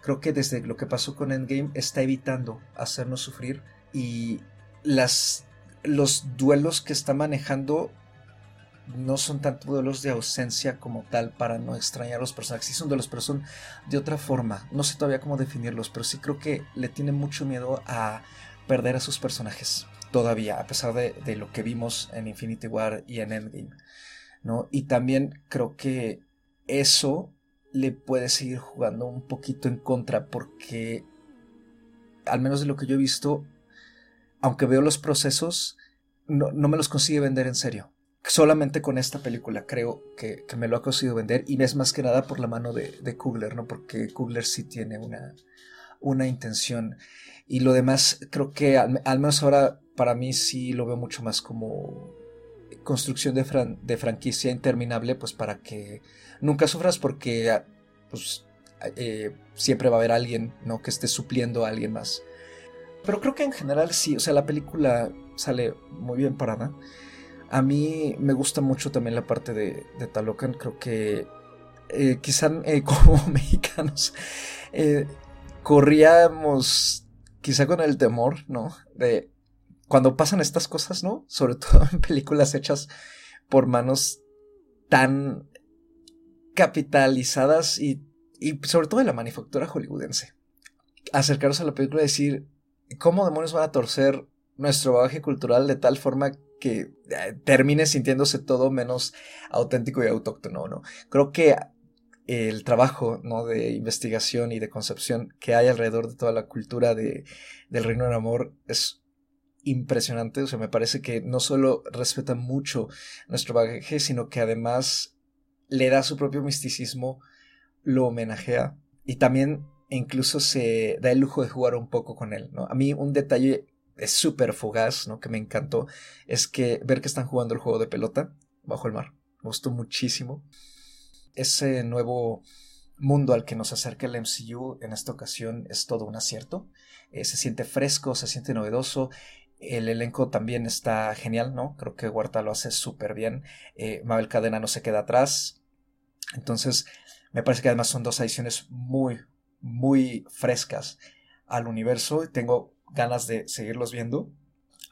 Creo que desde lo que pasó con Endgame está evitando hacernos sufrir y las, los duelos que está manejando no son tanto duelos de ausencia como tal para no extrañar a los personajes. Sí son duelos, pero son de otra forma. No sé todavía cómo definirlos, pero sí creo que le tiene mucho miedo a perder a sus personajes todavía, a pesar de, lo que vimos en Infinity War y en Endgame. ¿no? Y también creo que eso le puede seguir jugando un poquito en contra porque, al menos de lo que yo he visto, aunque veo los procesos, no, no me los consigue vender en serio solamente con esta película creo que, me lo ha conseguido vender y es más que nada por la mano de, de Kugler, ¿no? Porque Kugler sí tiene una, una intención y lo demás creo que al, menos ahora para mí sí lo veo mucho más como construcción de, de franquicia interminable pues para que nunca sufras porque pues eh, siempre va a haber alguien, ¿no? Que esté supliendo a alguien más. Pero creo que en general sí, o sea, la película sale muy bien parada. A mí me gusta mucho también la parte de, Talocan. Creo que eh, quizá eh, <laughs> como mexicanos eh, corríamos quizá con el temor, ¿no? De cuando pasan estas cosas, ¿no? Sobre <laughs> todo en películas hechas por manos tan capitalizadas y, y sobre todo de la manufactura hollywoodense. Acercaros a la película y decir, ¿cómo demonios van a torcer nuestro bagaje cultural de tal forma que eh, termine sintiéndose todo menos auténtico y autóctono, ¿no? Creo que el trabajo ¿no? de investigación y de concepción que hay alrededor de toda la cultura de, del Reino del Amor es impresionante. O sea, me parece que no solo respeta mucho nuestro bagaje, sino que además le da su propio misticismo, lo homenajea y también incluso se da el lujo de jugar un poco con él. ¿no? A mí un detalle es súper fugaz, ¿no? Que me encantó, es que ver que están jugando el juego de pelota bajo el mar. Me gustó muchísimo. Ese nuevo mundo al que nos acerca el MCU en esta ocasión es todo un acierto. Eh, se siente fresco, se siente novedoso. El elenco también está genial, ¿no? Creo que Huerta lo hace súper bien. Eh, Mabel Cadena no se queda atrás. Entonces, me parece que además son dos ediciones muy, muy frescas al universo. Tengo ganas de seguirlos viendo.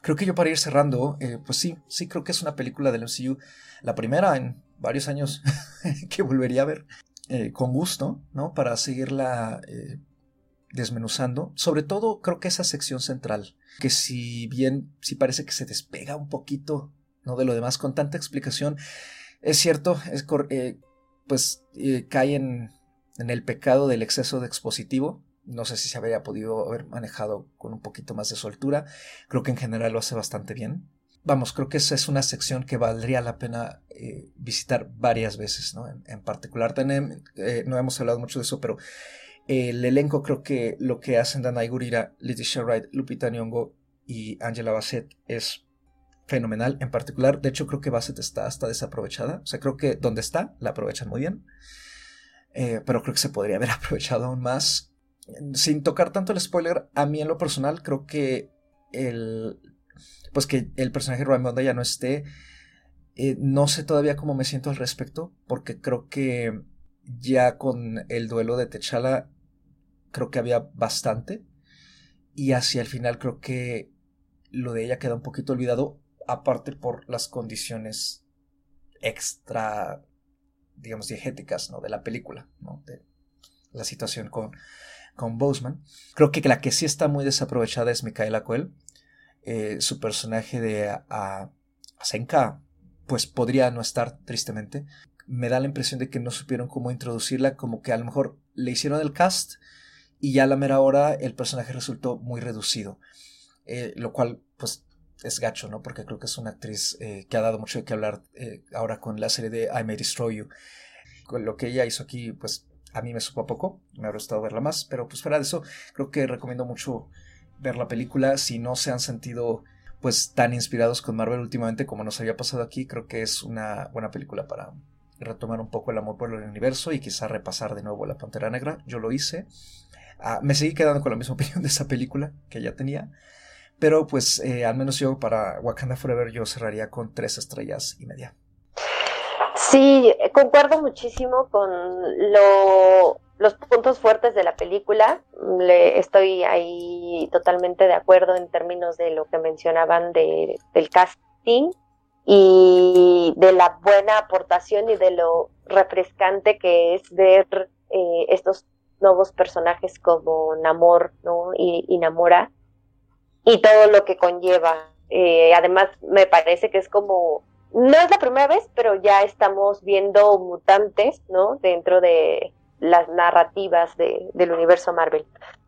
Creo que yo para ir cerrando, eh, pues sí, sí creo que es una película del MCU, la primera en varios años <laughs> que volvería a ver eh, con gusto, ¿no? Para seguirla eh, desmenuzando. Sobre todo creo que esa sección central, que si bien sí parece que se despega un poquito, ¿no? De lo demás con tanta explicación, es cierto, es pues cae en, en el pecado del exceso de expositivo, no sé si se habría podido haber manejado con un poquito más de soltura. Creo que en general lo hace bastante bien. Vamos, creo que esa es una sección que valdría la pena eh, visitar varias veces, ¿no? En, particular, eh, no hemos hablado mucho de eso, pero el elenco creo que lo que hacen Danai Gurira, Leticia Wright, Lupita Nyong'o y Angela Bassett es fenomenal. En particular, de hecho, creo que Bassett está hasta desaprovechada. O sea, creo que donde está la aprovechan muy bien. Eh, pero creo que se podría haber <laughs> aprovechado aún más. Sin tocar tanto el spoiler, a mí en lo personal creo que el. Pues que el personaje de Raimonda ya no esté. Eh, no sé todavía cómo me siento al respecto. Porque creo que ya con el duelo de T'Challa. Creo que había bastante. Y hacia el final creo que lo de ella queda un poquito olvidado. Aparte por las condiciones extra digamos, diegéticas, ¿no? De la película, ¿no? De la situación con, con Boseman. Creo que la que sí está muy desaprovechada es Micaela Coel. Eh, su personaje de a, Senka, pues podría no estar, tristemente. Me da la impresión de que no supieron cómo introducirla, como que a lo mejor le hicieron el cast y ya a la mera hora el personaje resultó muy reducido. Eh, lo cual, pues, es gacho, ¿no? Porque creo que es una actriz eh, que ha dado mucho de qué hablar ahora con la serie de I May Destroy You. Con lo que ella hizo aquí, pues a mí me supo a poco, me ha gustado verla más, pero pues fuera de eso, creo que recomiendo mucho ver la película. Si no se han sentido pues tan inspirados con Marvel últimamente como nos había pasado aquí, creo que es una buena película para retomar un poco el amor por el universo y quizá repasar de nuevo La Pantera Negra. Yo lo hice. Ah, me seguí quedando con la misma <laughs> opinión de esa película que ya tenía. Pero pues eh, al menos yo para Wakanda Forever yo cerraría con tres estrellas y media. Sí, concuerdo muchísimo con los puntos fuertes de la película. Le, estoy ahí totalmente de acuerdo en términos de lo que mencionaban de, del casting y de la buena aportación y de lo refrescante que es ver eh, estos nuevos personajes como Namor ¿no? y, y Namora y todo lo que conlleva. Eh, además, me parece que es como, no es la primera vez, pero ya estamos viendo mutantes, ¿no? Dentro de las narrativas de, del universo Marvel.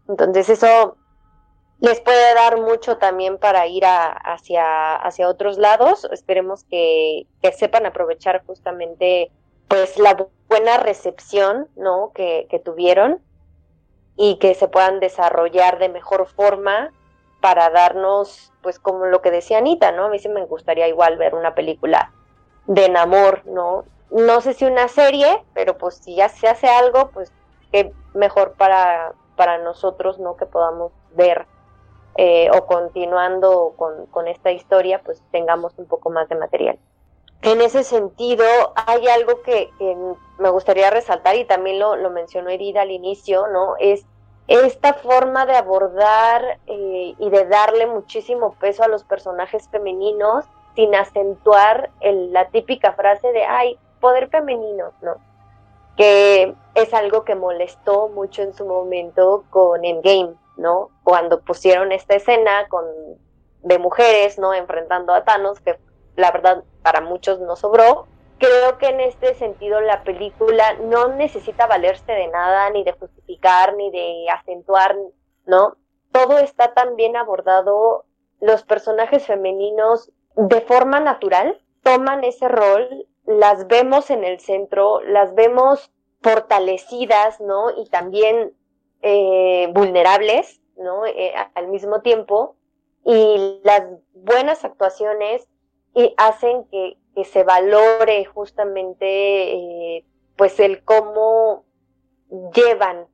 Entonces eso les puede dar mucho también para ir hacia, hacia otros lados. Esperemos que, que, sepan aprovechar justamente pues la buena recepción, ¿no? Que, que tuvieron y que se puedan desarrollar de mejor forma para darnos, pues como lo que decía Anita, ¿no? A mí sí me gustaría igual ver una película de enamor, ¿no? No sé si una serie, pero pues si ya se hace algo, pues qué mejor para, para nosotros, ¿no? Que podamos ver eh, o continuando con, con, esta historia, pues tengamos un poco más de material. En ese sentido, hay algo que, me gustaría resaltar y también lo, lo mencionó Herida al inicio, ¿no? Es esta forma de abordar eh, y de darle muchísimo peso a los personajes femeninos sin acentuar la típica frase de, ay, poder femenino, ¿no? Que es algo que molestó mucho en su momento con Endgame, ¿no? Cuando pusieron esta escena con de mujeres, ¿no? Enfrentando a Thanos, que la verdad para muchos no sobró, creo que en este sentido la película no necesita valerse de nada, ni de justificar, ni de acentuar, ¿no? Todo está tan bien abordado, los personajes femeninos de forma natural toman ese rol, las vemos en el centro, las vemos fortalecidas, ¿no? Y también eh, vulnerables, ¿no? Eh, al mismo tiempo. Y las buenas actuaciones y hacen que, que se valore justamente eh, pues el cómo llevan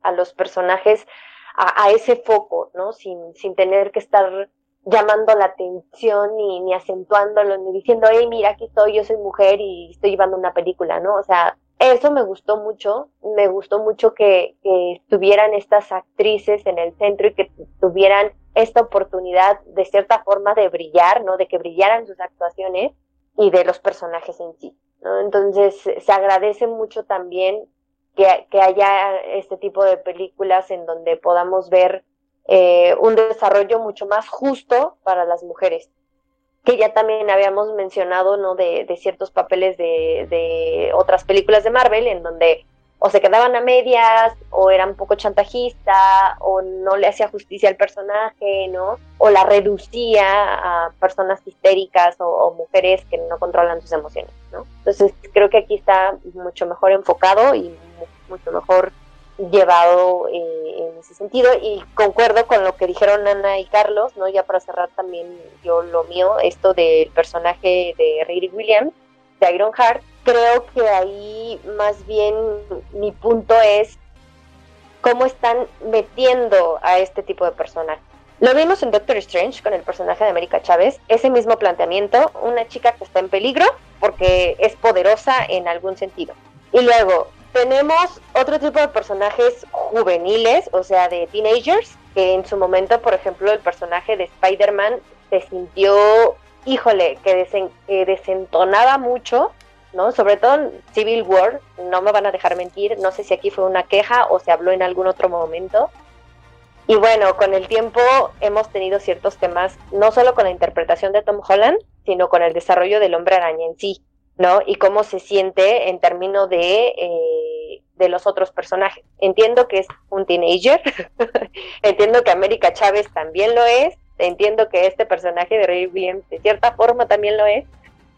a los personajes a, ese foco, ¿no? Sin, sin tener que estar llamando la atención ni, ni acentuándolo, ni diciendo, hey, mira, aquí estoy, yo soy mujer y estoy llevando una película, ¿no? O sea, eso me gustó mucho, me gustó mucho que, que estuvieran estas actrices en el centro y que tuvieran esta oportunidad de cierta forma de brillar, ¿no? De que brillaran sus actuaciones y de los personajes en sí. ¿no? Entonces se agradece mucho también que, que, haya este tipo de películas en donde podamos ver eh, un desarrollo mucho más justo para las mujeres que ya también habíamos mencionado no de, de ciertos papeles de, de otras películas de Marvel en donde o se quedaban a medias, o era un poco chantajista, o no le hacía justicia al personaje, ¿no? O la reducía a personas histéricas o, mujeres que no controlan sus emociones, ¿no? Entonces creo que aquí está mucho mejor enfocado y mucho mejor llevado eh, ese sentido y concuerdo con lo que dijeron Ana y Carlos, ¿no? Ya para cerrar también yo lo mío, esto del personaje de Riri Williams, de Ironheart, creo que ahí más bien mi punto es cómo están metiendo a este tipo de personajes. Lo vimos en Doctor Strange con el personaje de América Chávez, ese mismo planteamiento, una chica que está en peligro porque es poderosa en algún sentido. Y luego tenemos otro tipo de personajes juveniles, o sea, de teenagers, que en su momento, por ejemplo, el personaje de Spider-Man se sintió, híjole, que, que desentonaba mucho ¿no? Sobre todo en Civil War, no me van a dejar mentir, no sé si aquí fue una queja o se habló en algún otro momento. Y bueno, con el tiempo hemos tenido ciertos temas, no solo con la interpretación de Tom Holland, sino con el desarrollo del hombre araña en sí, ¿no? Y cómo se siente en términos de, eh, de los otros personajes. Entiendo que es un teenager, <laughs> entiendo que América Chávez también lo es, entiendo que este personaje de Ray Williams de cierta forma también lo es,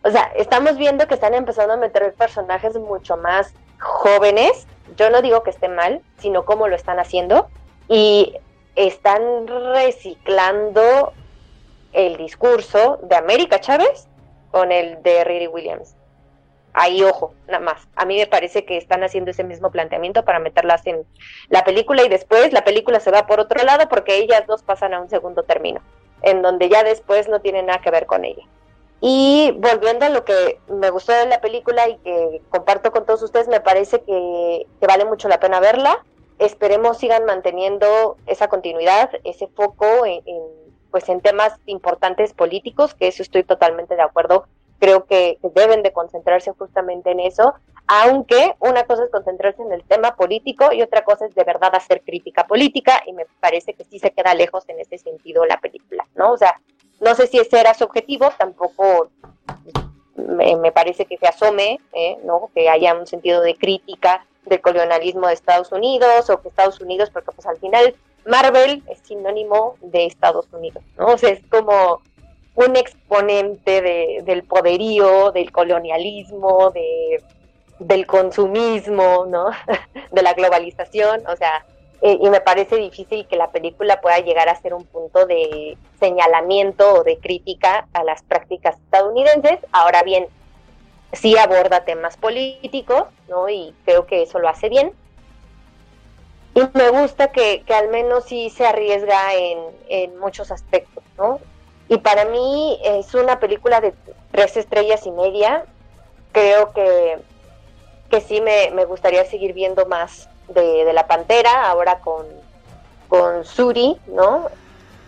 o sea, estamos viendo que están empezando a meter personajes mucho más jóvenes. Yo no digo que esté mal, sino cómo lo están haciendo. Y están reciclando el discurso de América Chávez con el de Riri Williams. Ahí, ojo, nada más. A mí me parece que están haciendo ese mismo planteamiento para meterlas en la película y después la película se va por otro lado porque ellas dos pasan a un segundo término, en donde ya después no tiene nada que ver con ella. Y volviendo a lo que me gustó de la película y que comparto con todos ustedes, me parece que, vale mucho la pena verla. Esperemos sigan manteniendo esa continuidad, ese foco en, pues en temas importantes políticos, que eso estoy totalmente de acuerdo. Creo que deben de concentrarse justamente en eso, aunque una cosa es concentrarse en el tema político y otra cosa es de verdad hacer crítica política y me parece que sí se queda lejos en ese sentido la película, ¿no? O sea, no sé si ese era su objetivo, tampoco me, parece que se asome, ¿eh? ¿no? que haya un sentido de crítica del colonialismo de Estados Unidos o que Estados Unidos, porque pues al final Marvel es sinónimo de Estados Unidos, ¿no? O sea, es como un exponente de, del poderío, del colonialismo, de, del consumismo, ¿no? <laughs> de la globalización, o sea, eh, y me parece difícil que la película pueda llegar a ser un punto de señalamiento o de crítica a las prácticas estadounidenses. Ahora bien, sí aborda temas políticos, ¿no? Y creo que eso lo hace bien. Y me gusta que, al menos sí se arriesga en, en muchos aspectos, ¿no? Y para mí es una película de tres estrellas y media. Creo que, que sí me, me gustaría seguir viendo más de, la Pantera, ahora con, con Suri, ¿no?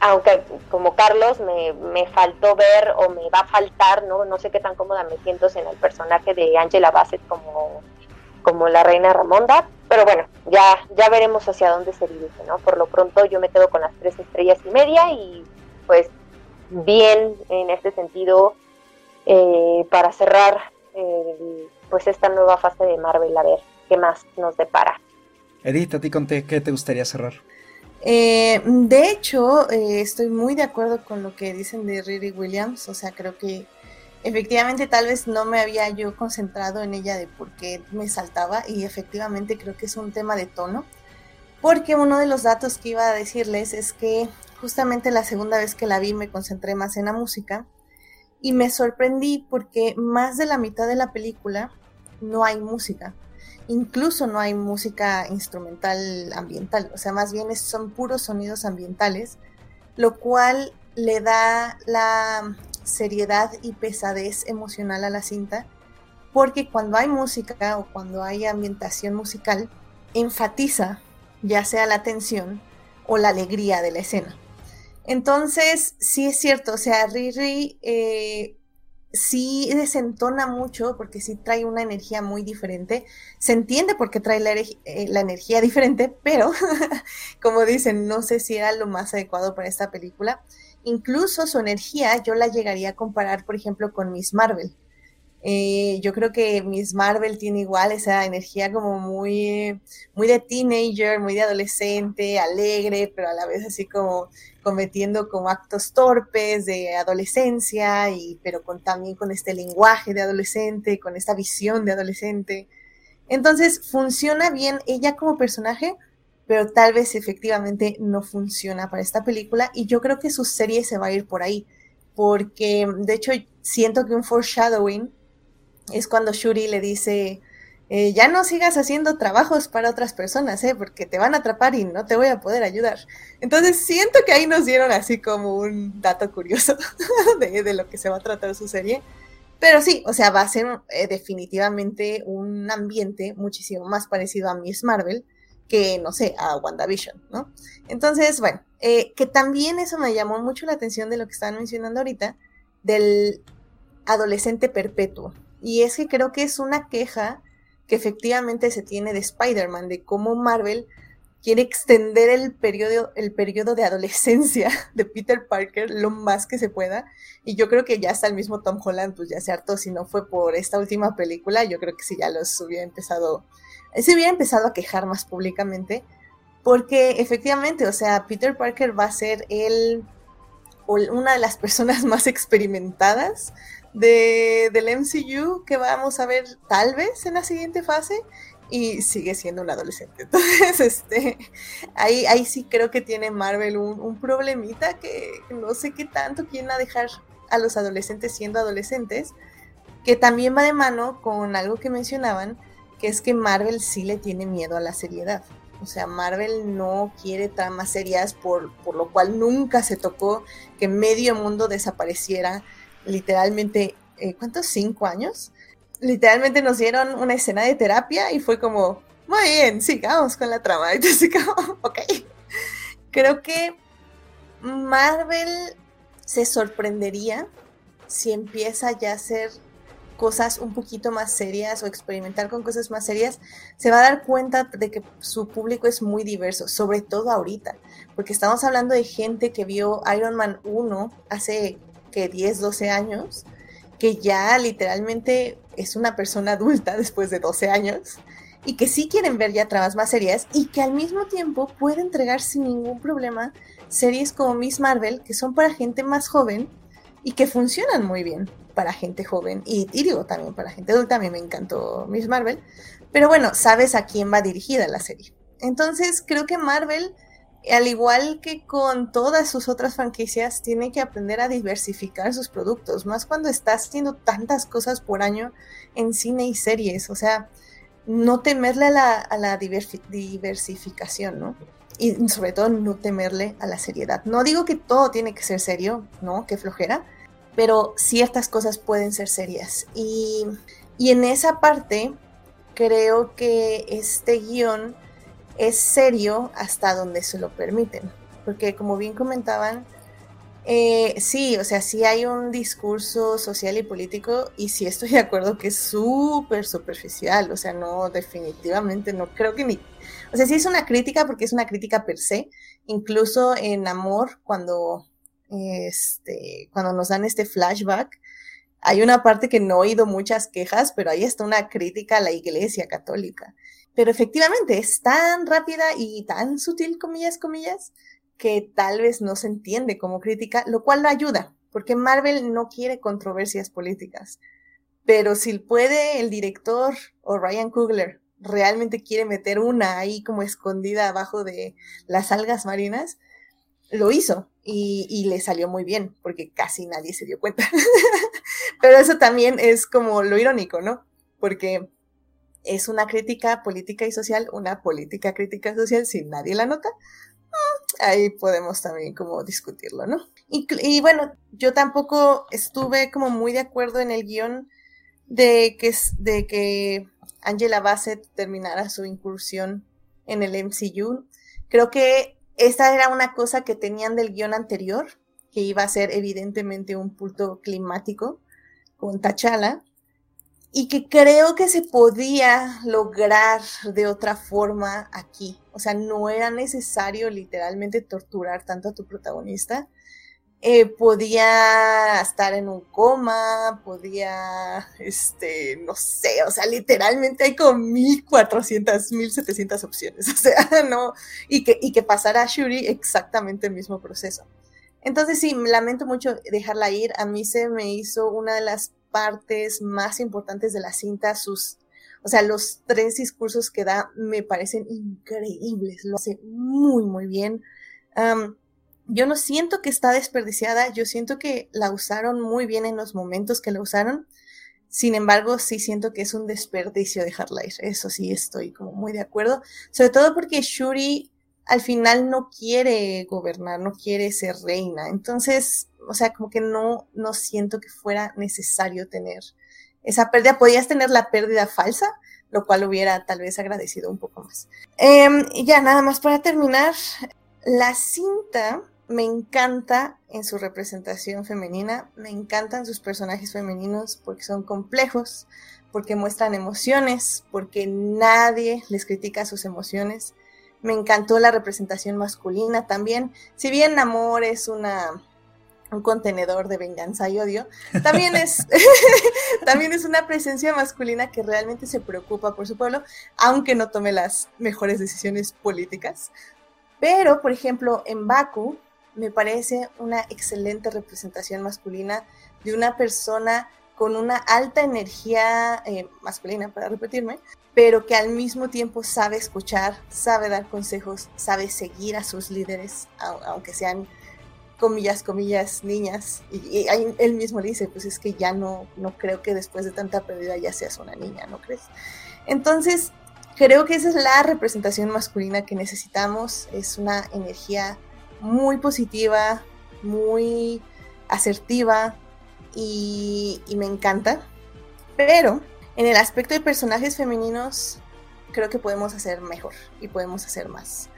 Aunque como Carlos me, me, faltó ver o me va a faltar, ¿no? No sé qué tan cómoda me siento en el personaje de Angela Bassett como, como la reina Ramonda, pero bueno, ya, ya veremos hacia dónde se dirige, ¿no? Por lo pronto yo me quedo con las tres estrellas y media y pues bien en este sentido eh, para cerrar eh, pues esta nueva fase de Marvel, a ver qué más nos depara. Edith, a ti conté, ¿qué te gustaría cerrar? Eh, de hecho, eh, estoy muy de acuerdo con lo que dicen de Riri Williams. O sea, creo que efectivamente tal vez no me había yo concentrado en ella de por qué me saltaba y efectivamente creo que es un tema de tono. Porque uno de los datos que iba a decirles es que justamente la segunda vez que la vi me concentré más en la música y me sorprendí porque más de la mitad de la película no hay música incluso no hay música instrumental ambiental, o sea, más bien son puros sonidos ambientales, lo cual le da la seriedad y pesadez emocional a la cinta, porque cuando hay música o cuando hay ambientación musical, enfatiza ya sea la tensión o la alegría de la escena. Entonces, sí es cierto, o sea, Riri eh, sí desentona mucho porque sí trae una energía muy diferente. Se entiende por qué trae la, eh, energía diferente, pero <laughs> como dicen, no sé si era lo más adecuado para esta película. Incluso su energía yo la llegaría a comparar, por ejemplo, con Miss Marvel. Eh, yo creo que Miss Marvel tiene igual esa energía como muy, muy de teenager, muy de adolescente, alegre, pero a la vez así como cometiendo como actos torpes de adolescencia, y, pero con, también con este lenguaje de adolescente, con esta visión de adolescente. Entonces funciona bien ella como personaje, pero tal vez efectivamente no funciona para esta película y yo creo que su serie se va a ir por ahí, porque de hecho siento que un foreshadowing es cuando Shuri le dice, eh, ya no sigas haciendo trabajos para otras personas, ¿eh? porque te van a atrapar y no te voy a poder ayudar. Entonces siento que ahí nos dieron así como un dato curioso <laughs> de, lo que se va a tratar su serie. Pero sí, o sea, va a ser eh, definitivamente un ambiente muchísimo más parecido a Miss Marvel que, no sé, a WandaVision, ¿no? Entonces, bueno, eh, que también eso me llamó mucho la atención de lo que estaban mencionando ahorita, del adolescente perpetuo. Y es que creo que es una queja que efectivamente se tiene de Spider-Man, de cómo Marvel quiere extender el periodo, el periodo de adolescencia <laughs> de Peter Parker lo más que se pueda. Y yo creo que ya hasta el mismo Tom Holland, pues ya se hartó, si no fue por esta última película, yo creo que sí ya los hubiera empezado, se hubiera empezado a quejar más públicamente. Porque efectivamente, o sea, Peter Parker va a ser el, una de las personas <laughs> más experimentadas de, del MCU que vamos a ver tal vez en la siguiente fase y sigue siendo un adolescente. <laughs> Entonces, este, ahí, ahí sí creo que tiene Marvel un, problemita que no sé qué tanto quieren dejar a los adolescentes siendo adolescentes, que también va de mano con algo que mencionaban, que es que Marvel sí le tiene miedo a la seriedad. O sea, Marvel no quiere tramas serias, por, por lo cual nunca se tocó que medio mundo desapareciera literalmente, eh, ¿cuántos? ¿Cinco años? literalmente nos dieron una escena de terapia y fue como, muy bien, sigamos con la trama. <laughs> Entonces, como, ok. Creo que Marvel se sorprendería si empieza ya a hacer cosas un poquito más serias o experimentar con cosas más serias, se va a dar cuenta de que su público es muy diverso, sobre todo ahorita, porque estamos hablando de gente que vio Iron Man 1 hace que 10, 12 años que ya literalmente es una persona adulta <laughs> después de 12 años y que sí quieren ver ya tramas más serias y que al mismo tiempo puede entregar sin ningún problema series como Miss Marvel que son para gente más joven y que funcionan muy bien para gente joven y, digo también para gente adulta, a mí me encantó Miss Marvel, pero bueno, sabes a quién va dirigida la serie. Entonces creo que Marvel al igual que con todas sus otras franquicias, tiene que aprender a diversificar sus productos, más cuando estás haciendo tantas cosas por año en cine y series, o sea, no temerle a la, diversificación, ¿no? Y sobre todo no temerle a la seriedad. No digo que todo tiene que ser serio, ¿no? Que flojera, pero ciertas cosas pueden ser serias. Y, y en esa parte, creo que este guion es serio hasta donde se lo permiten. Porque como bien comentaban, eh, sí, o sea, sí hay un discurso social y político y sí estoy de acuerdo que es súper superficial, o sea, no, definitivamente no creo que ni, o sea, sí es una crítica porque es una crítica per se, incluso en Amor, cuando, este, cuando nos dan este flashback, hay una parte que no he oído muchas quejas, pero ahí está una crítica a la Iglesia Católica. Pero efectivamente es tan rápida y tan sutil, comillas, comillas, que tal vez no se entiende como crítica, lo cual lo ayuda, porque Marvel no quiere controversias políticas. Pero si puede el director o Ryan Coogler realmente quiere meter una ahí como escondida abajo de las algas marinas, lo hizo y, y, le salió muy bien, porque casi nadie se dio cuenta. <laughs> Pero eso también es como lo irónico, ¿no? Porque es una crítica política y social, una política crítica social si nadie la nota, mm, ahí podemos también como discutirlo, ¿no? Y, bueno, yo tampoco estuve como muy de acuerdo en el guion de que, de que Angela Bassett terminara su incursión en el MCU. Creo que esta era una cosa que tenían del guion anterior, que iba a ser evidentemente un punto climático con T'Challa, y que creo que se podía lograr de otra forma aquí. O sea, no era necesario literalmente torturar tanto a tu protagonista. Eh, podía estar en un coma, podía, este, no sé, o sea, literalmente hay como 1400, 1700 opciones, <laughs> o sea, no, y que, y que pasara a Shuri exactamente el mismo proceso. Entonces sí, lamento mucho dejarla ir, a mí se me hizo una de las partes más importantes de la cinta, sus, O sea, los tres discursos que da me parecen increíbles, lo hace muy, muy bien. yo no siento que está desperdiciada, yo siento que la usaron muy bien en los momentos que la usaron. Sin embargo, sí siento que es un desperdicio dejarla ir. Eso sí estoy como muy de acuerdo. Sobre todo porque Shuri al final no quiere gobernar, no quiere ser reina. Entonces, o sea, como que no, no siento que fuera necesario tener esa pérdida. Podías tener la pérdida falsa, lo cual hubiera tal vez agradecido un poco más. Em, y ya, nada más para terminar, la cinta me encanta en su representación femenina, me encantan sus personajes femeninos porque son complejos, porque muestran emociones, porque nadie les critica sus emociones. Me encantó la representación masculina también. Si bien Amor es una un contenedor de venganza y odio, también <laughs> es, <laughs> también es una presencia masculina que realmente se preocupa por su pueblo, aunque no tome las mejores decisiones políticas. Pero, por ejemplo, en Baku, me parece una excelente representación masculina de una persona con una alta energía eh, masculina, para repetirme, pero que al mismo tiempo sabe escuchar, sabe dar consejos, sabe seguir a sus líderes, aunque sean comillas, comillas, niñas. Y, él mismo dice, pues es que ya no, no creo que después de tanta pérdida ya seas una niña, ¿no crees? Entonces, creo que esa es la representación masculina que necesitamos, es una energía muy positiva, muy asertiva y, me encanta. Pero en el aspecto de personajes femeninos, creo que podemos hacer mejor y podemos hacer más.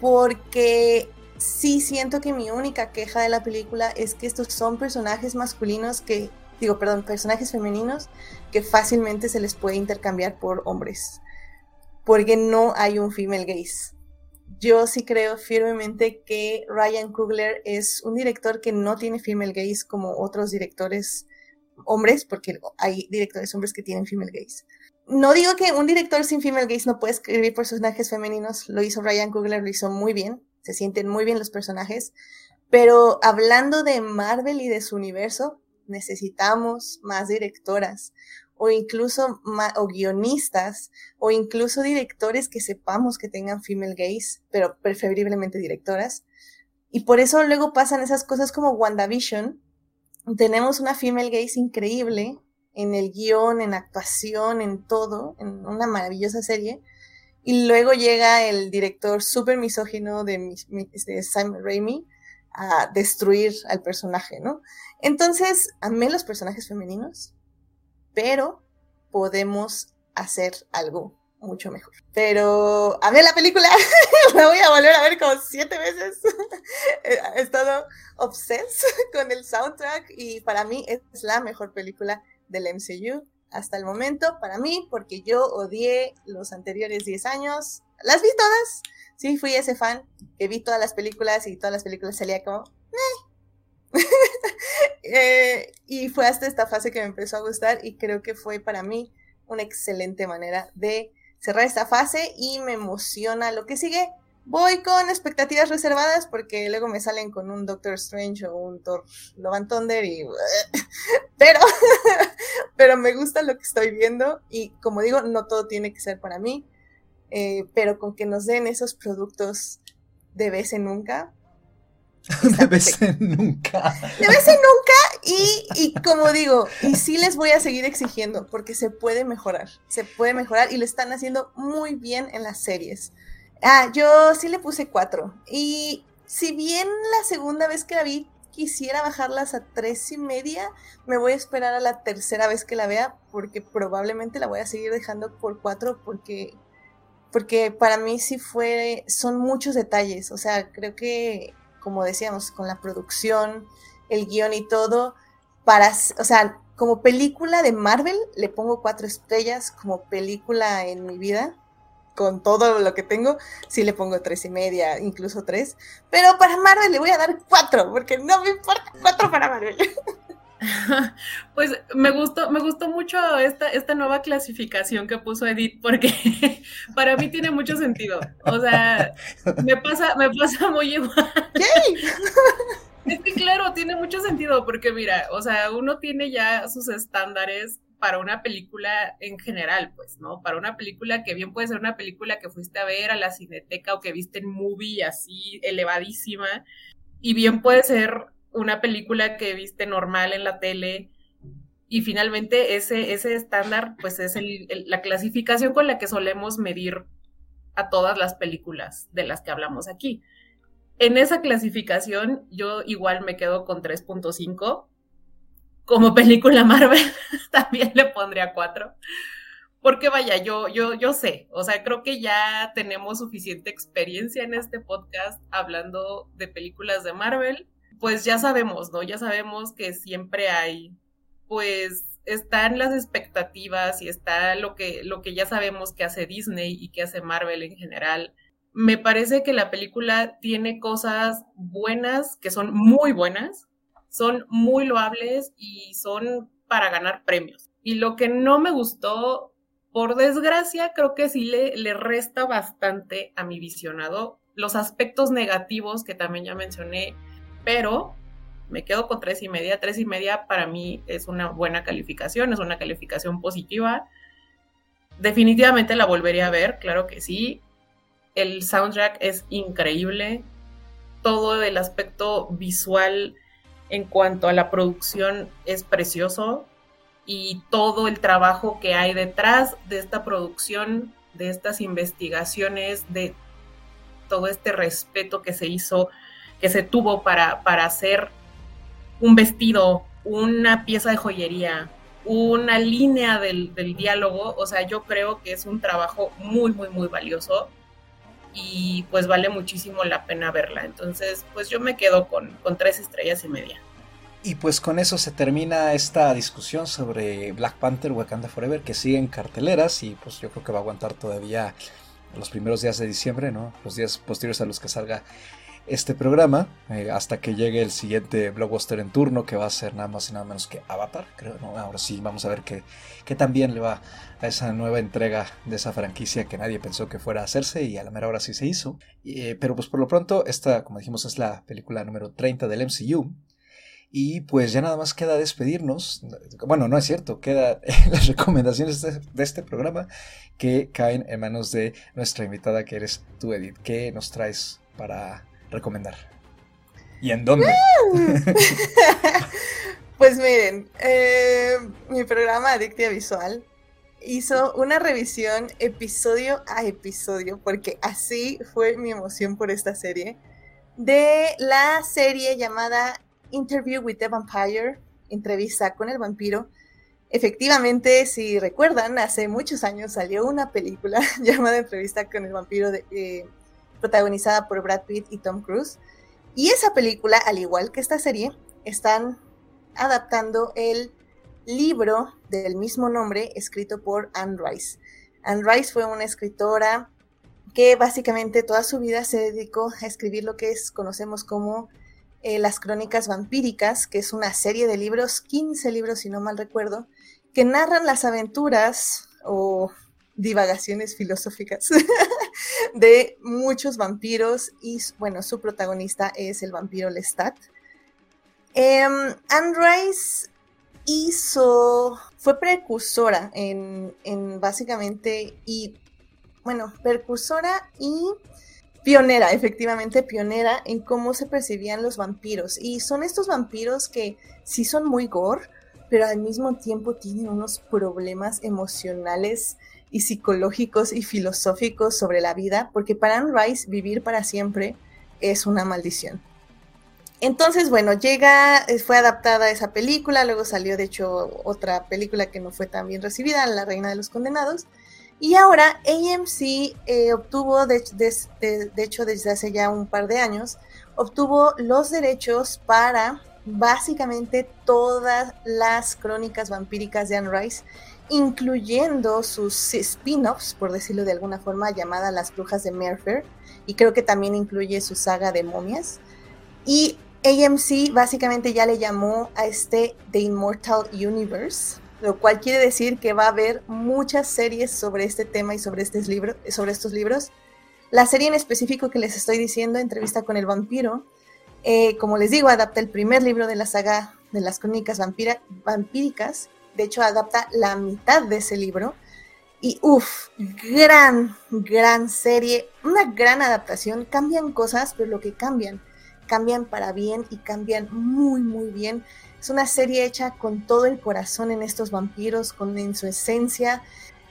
Porque sí siento que mi única queja de la película es que estos son personajes masculinos que, digo, perdón, personajes femeninos que fácilmente se les puede intercambiar por hombres. Porque no hay un female gaze yo sí creo firmemente que Ryan Coogler es un director que no tiene female gaze como otros directores hombres, porque hay directores hombres que tienen female gaze. No digo que un director sin female gaze no puede escribir personajes femeninos, lo hizo Ryan Coogler, lo hizo muy bien, se sienten muy bien los personajes, pero hablando de Marvel y de su universo, necesitamos más directoras o incluso o guionistas o incluso directores que sepamos que tengan female gaze, pero preferiblemente directoras. Y por eso luego pasan esas cosas como WandaVision. Tenemos una female gaze increíble en el guion, en actuación, en todo, en una maravillosa serie. Y luego llega el director súper misógino de, de Simon Raimi a destruir al personaje, ¿no? Entonces, amé los personajes femeninos, pero podemos hacer algo mucho mejor. Pero a ver la película, <laughs> la voy a volver a ver como siete veces. <laughs> He estado obses <laughs> con el soundtrack y para mí es la mejor película del MCU hasta el momento, para mí, porque yo odié los anteriores 10 años. Las vi todas. Sí, fui ese fan que vi todas las películas y todas las películas salía como... <laughs> Eh, y fue hasta esta fase que me empezó a gustar y creo que fue para mí una excelente manera de cerrar esta fase y me emociona lo que sigue. Voy con expectativas reservadas porque luego me salen con un Doctor Strange o un Thor Love Thunder y... <laughs> pero, pero me gusta lo que estoy viendo y como digo, no todo tiene que ser para mí, eh, pero con que nos den esos productos de vez en nunca, <laughs> de vez en nunca. De vez en nunca y, y, como digo, y sí les voy a seguir exigiendo porque se puede mejorar, se puede mejorar y lo están haciendo muy bien en las series. Ah, yo sí le puse cuatro y si bien la segunda vez que la vi quisiera bajarlas a tres y media, me voy a esperar a la tercera vez que la vea porque probablemente la voy a seguir dejando por cuatro porque porque para mí sí fue, son muchos detalles, o sea, creo que como decíamos, con la producción, el guion y todo, para, o sea, como película de Marvel le pongo cuatro estrellas, como película en mi vida, con todo lo que tengo, sí le pongo tres y media, incluso tres, pero para Marvel le voy a dar cuatro, porque no me importa, cuatro para Marvel. <laughs> Pues me gustó, me gustó mucho esta, esta nueva clasificación que puso Edith, porque <laughs> para mí tiene mucho sentido. O sea, me pasa, me pasa muy igual. <laughs> Es que claro, tiene mucho sentido, porque mira, o sea, uno tiene ya sus estándares para una película en general, pues, ¿no? Para una película que bien puede ser una película que fuiste a ver a la cineteca o que viste en movie así elevadísima, y bien puede ser una película que viste normal en la tele. Y finalmente ese, ese estándar, pues es la clasificación con la que solemos medir a todas las películas de las que hablamos aquí. En esa clasificación yo igual me quedo con 3.5 como película Marvel <laughs> también le pondría cuatro. Porque vaya, yo, yo, yo sé, o sea, creo que ya tenemos suficiente experiencia en este podcast hablando de películas de Marvel. Pues ya sabemos, ¿no? Ya sabemos que siempre hay, pues, están las expectativas y está lo que, lo que ya sabemos que hace Disney y que hace Marvel en general. Me parece que la película tiene cosas buenas, que son muy buenas, son muy loables y son para ganar premios. Y lo que no me gustó, por desgracia, creo que sí le, le resta bastante a mi visionado los aspectos negativos que también ya mencioné, pero me quedo con tres y media. Tres y media para mí es una buena calificación, es una calificación positiva. Definitivamente la volvería a ver, claro que sí. El soundtrack es increíble. Todo el aspecto visual en cuanto a la producción es precioso y todo el trabajo que hay detrás de esta producción, de estas investigaciones, de todo este respeto que se hizo, que se tuvo para, para hacer un vestido, una pieza de joyería, una línea del, del, diálogo, o sea, yo creo que es un trabajo muy, muy, muy valioso y pues vale muchísimo la pena verla. Entonces, pues yo me quedo con, con tres estrellas y media. Y pues con eso se termina esta discusión sobre Black Panther Wakanda Forever que sigue en carteleras y pues yo creo que va a aguantar todavía los primeros días de diciembre, ¿no? Los días posteriores a los que salga este programa, eh, hasta que llegue el siguiente blockbuster en turno, que va a ser nada más y nada menos que Avatar, creo, ¿no? Ahora sí, vamos a ver qué, qué también le va a esa nueva entrega de esa franquicia que nadie pensó que fuera a hacerse y a la mera hora sí se hizo. Eh, pero pues por lo pronto, esta, como dijimos, es la película número 30 del MCU. Y pues ya nada más queda despedirnos. Bueno, no es cierto, quedan <laughs> las recomendaciones de este programa que caen en manos de nuestra invitada que eres tú, Edith. ¿Qué nos traes para recomendar? ¿Y en dónde? <laughs> pues miren, eh, mi programa Adictia Visual hizo una revisión episodio a episodio, porque así fue mi emoción por esta serie, de la serie llamada Interview with the Vampire, entrevista con el vampiro. Efectivamente, si recuerdan, hace muchos años salió una película <laughs> llamada Entrevista con el vampiro, eh, protagonizada por Brad Pitt y Tom Cruise. Y esa película, al igual que esta serie, están adaptando el libro del mismo nombre escrito por Anne Rice. Anne Rice fue una escritora que básicamente toda su vida se dedicó a escribir lo que es, conocemos como eh, Las Crónicas Vampíricas, que es una serie de libros, 15 libros si no mal recuerdo, que narran las aventuras o divagaciones filosóficas <laughs> de muchos vampiros y bueno, su protagonista es el vampiro Lestat. Eh, Anne Rice hizo, fue precursora en, en básicamente, y bueno, precursora y pionera, efectivamente pionera en cómo se percibían los vampiros. Y son estos vampiros que sí son muy gore, pero al mismo tiempo tienen unos problemas emocionales y psicológicos y filosóficos sobre la vida, porque para Anne Rice vivir para siempre es una maldición. Entonces, bueno, llega, eh, fue adaptada esa película, luego salió de hecho otra película que no fue tan bien recibida, La Reina de los Condenados, y ahora AMC eh, obtuvo, de, hecho desde hace ya un par de años, obtuvo los derechos para básicamente todas las crónicas vampíricas de Anne Rice, incluyendo sus spin-offs, por decirlo de alguna forma, llamada Las Brujas de Merfer, y creo que también incluye su saga de momias. Y AMC básicamente ya le llamó a este The Immortal Universe, lo cual quiere decir que va a haber muchas series sobre este tema y sobre, este sobre estos libros. La serie en específico que les estoy diciendo, Entrevista con el vampiro, eh, como les digo, adapta el primer libro de la saga de las crónicas vampíricas de hecho adapta la mitad de ese libro. Y uff, gran, gran serie, una gran adaptación. Cambian cosas, pero lo que cambian, cambian para bien y cambian muy, muy bien. Es una serie hecha con todo el corazón en estos vampiros, con en su esencia.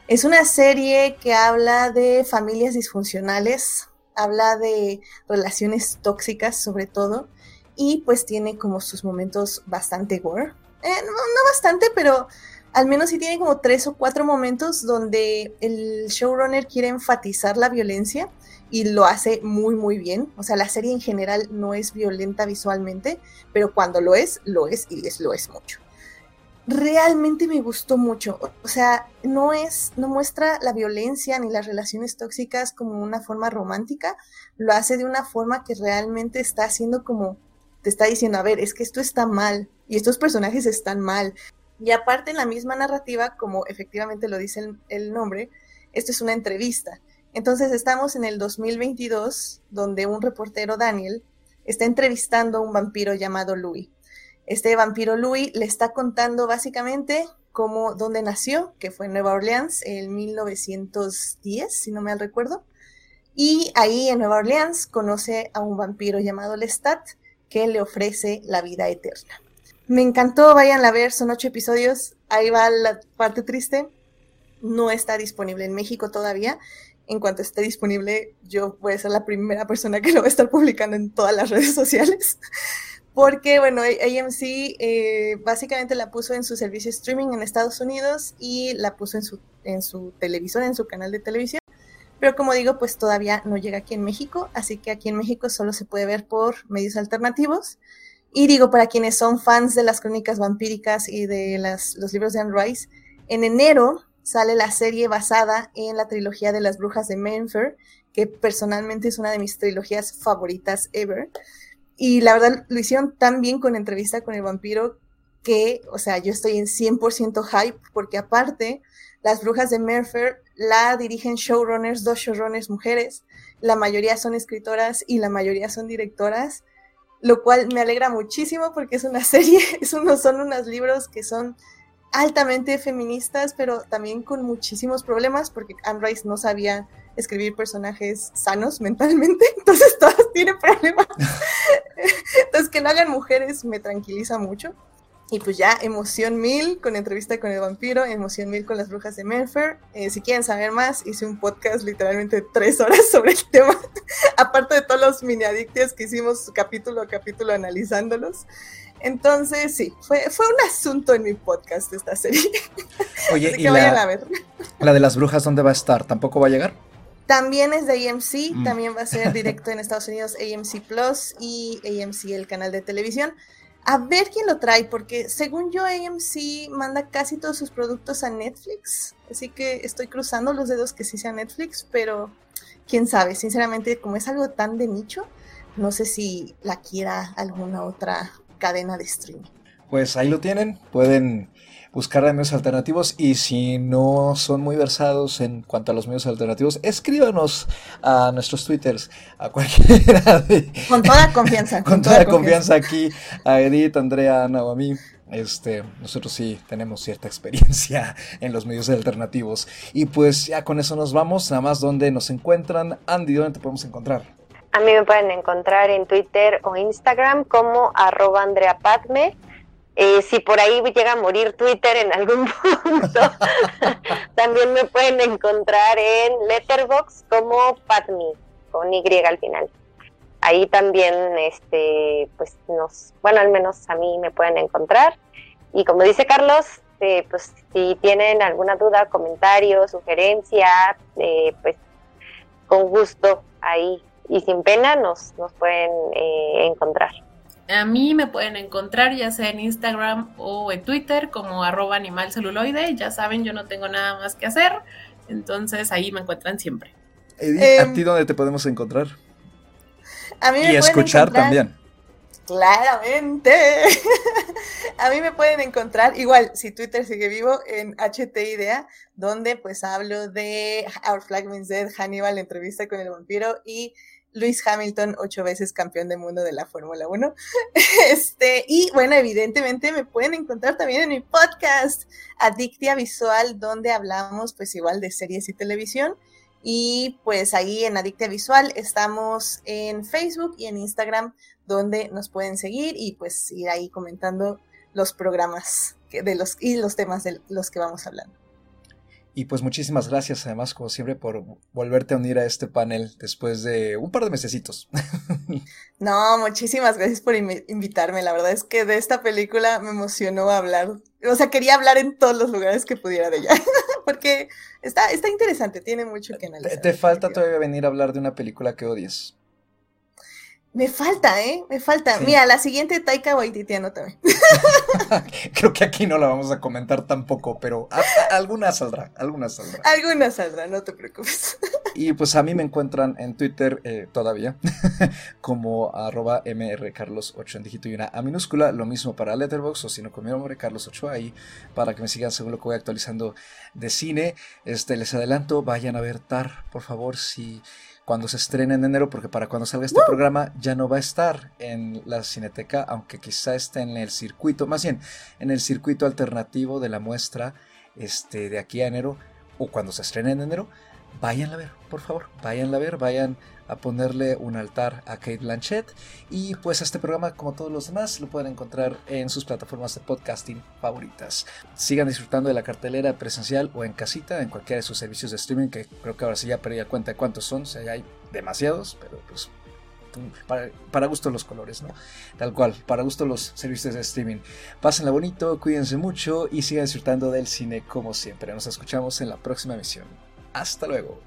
Es una serie que habla de familias disfuncionales, habla de relaciones tóxicas sobre todo, y pues tiene como sus momentos bastante gore. Eh, no, no bastante, pero al menos sí tiene como tres o cuatro momentos donde el showrunner quiere enfatizar la violencia y lo hace muy muy bien. O sea, la serie en general no es violenta visualmente, pero cuando lo es, lo es y es, lo es mucho. Realmente me gustó mucho. O sea, no es, no muestra la violencia ni las relaciones tóxicas como una forma romántica, lo hace de una forma que realmente está haciendo como te está diciendo, a ver, es que esto está mal y estos personajes están mal y aparte en la misma narrativa, como efectivamente lo dice el, nombre, esto es una entrevista. Entonces estamos en el 2022, donde un reportero, Daniel, está entrevistando a un vampiro llamado Louis. Este vampiro Louis le está contando básicamente cómo, dónde nació, que fue en Nueva Orleans en 1910, si no me recuerdo. Y ahí en Nueva Orleans conoce a un vampiro llamado Lestat que le ofrece la vida eterna. Me encantó, vayan a ver, son ocho episodios. Ahí va la parte triste. No está disponible en México todavía. En cuanto esté disponible, yo voy a ser la primera persona que lo va a estar publicando en todas las redes sociales. <laughs> Porque, bueno, AMC eh, básicamente la puso en su servicio streaming en Estados Unidos y la puso en su, en su televisor, en su canal de televisión. Pero como digo, pues todavía no llega aquí en México, así que aquí en México solo se puede ver por medios alternativos. Y digo, para quienes son fans de las crónicas vampíricas y de los libros de Anne Rice, en enero sale la serie basada en la trilogía de las brujas de Menfer, que personalmente es una de mis trilogías favoritas ever. Y la verdad lo hicieron tan bien con entrevista con el vampiro que, o sea, yo estoy en 100% hype porque aparte, las brujas de Merfer la dirigen showrunners, dos showrunners mujeres, la mayoría son escritoras y la mayoría son directoras lo cual me alegra muchísimo porque es una <laughs> serie, es uno, son unos libros que son altamente feministas, pero también con muchísimos problemas, porque Anne Rice no sabía escribir personajes sanos <laughs> mentalmente, entonces todas tienen problemas. <laughs> entonces que no hagan mujeres me tranquiliza mucho. Y pues ya, emoción mil con entrevista con el vampiro, emoción mil con las brujas de Merfer. Eh, si quieren saber más, hice un podcast literalmente tres horas <laughs> sobre el tema, aparte de todos los mini adictios que hicimos capítulo a capítulo analizándolos. Entonces, sí, fue, fue un asunto en mi podcast esta serie. <laughs> Oye, y la, la de las brujas, ¿dónde va a estar? ¿Tampoco va a llegar? También es de AMC, mm. también va a ser directo en Estados Unidos, AMC Plus y AMC, el canal de televisión a ver quién lo trae, porque según yo AMC manda casi todos sus productos a Netflix, así que estoy cruzando los dedos que sí sea Netflix, pero quién sabe, sinceramente como es algo tan de nicho, no sé si la quiera alguna otra cadena de streaming. Pues ahí lo tienen, pueden buscar medios alternativos y si no son muy versados en cuanto a los medios alternativos, escríbanos a nuestros twitters, a cualquiera de... Con toda confianza. <laughs> con, toda, confianza. aquí, a Edith, Andrea, Ana o a mí. Este, nosotros sí tenemos cierta experiencia <laughs> en los medios alternativos. Y pues ya con eso nos vamos. Nada más donde nos encuentran. Andy, ¿dónde te podemos encontrar? A mí me pueden encontrar en Twitter o Instagram como arroba Andrea Padme. Eh, si por ahí llega a morir Twitter en algún <laughs> punto, también me pueden encontrar en Letterbox como Patmi, con Y al final. Ahí también, este, pues nos, bueno, al menos a mí me pueden encontrar. Y como dice Carlos, eh, pues si tienen alguna duda, comentario, sugerencia, eh, pues con gusto ahí y sin pena nos, nos pueden encontrar. A mí me pueden encontrar ya sea en Instagram o en Twitter como arroba animalceluloide. Ya saben, yo no tengo nada más que hacer. Entonces ahí me encuentran siempre. Edith, ¿a em, ti dónde te podemos encontrar? A mí me y escuchar también. Claramente. <laughs> a mí me pueden encontrar, igual, si Twitter sigue vivo, en HT Idea, donde pues hablo de Our Flag Means Dead, Hannibal, la entrevista con el vampiro y Luis Hamilton, ocho veces campeón del mundo de la Fórmula 1. <laughs> Este, y bueno, evidentemente me pueden encontrar también en mi podcast, Adictia Visual, donde hablamos pues igual de series y televisión. Y pues ahí en Adictia Visual estamos en Facebook y en Instagram, donde nos pueden seguir y pues ir ahí comentando los programas de los, y los temas de los que vamos hablando. Y pues muchísimas gracias además, como siempre, por volverte a unir a este panel después de un par de mesecitos. <laughs> No, muchísimas gracias por invitarme. La verdad es que de esta película me emocionó hablar. O sea, quería hablar en todos los lugares que pudiera de ella. <laughs> Porque está, está interesante, tiene mucho que analizar. Te falta todavía venir a hablar de una película que odies. Me falta, ¿eh? Me falta. Mira, la siguiente Taika Waititi, anótame. <laughs> Creo que aquí no la vamos a comentar tampoco, pero alguna saldrá, alguna saldrá. Alguna saldrá, no te preocupes. y pues a mí me encuentran en Twitter eh, todavía <laughs> como arroba mrcarlos8 en dígito y una A minúscula, lo mismo para Letterboxd o si no con mi nombre, Carlos 8 ahí, para que me sigan según lo que voy actualizando de cine. Este, les adelanto, vayan a ver TAR, por favor, si cuando se estrene en enero, porque para cuando salga este programa ya no va a estar en la Cineteca, aunque quizá esté en el circuito, más bien en el circuito alternativo de la muestra este, de aquí a enero, o cuando se estrene en enero, váyanla a ver, por favor, váyanla a ver, vayan a ponerle un altar a Kate Blanchett. Y pues este programa, como todos los demás, lo pueden encontrar en sus plataformas de podcasting favoritas. Sigan disfrutando de la cartelera presencial o en casita, en cualquiera de sus servicios de streaming, que creo que ahora sí ya perdí cuenta de cuántos son, o hay demasiados, pero pues para, para, gusto los colores, ¿no? Tal cual, para gusto los servicios de streaming. Pásenla bonito, cuídense mucho y sigan disfrutando del cine como siempre. Nos escuchamos en la próxima emisión. Hasta luego.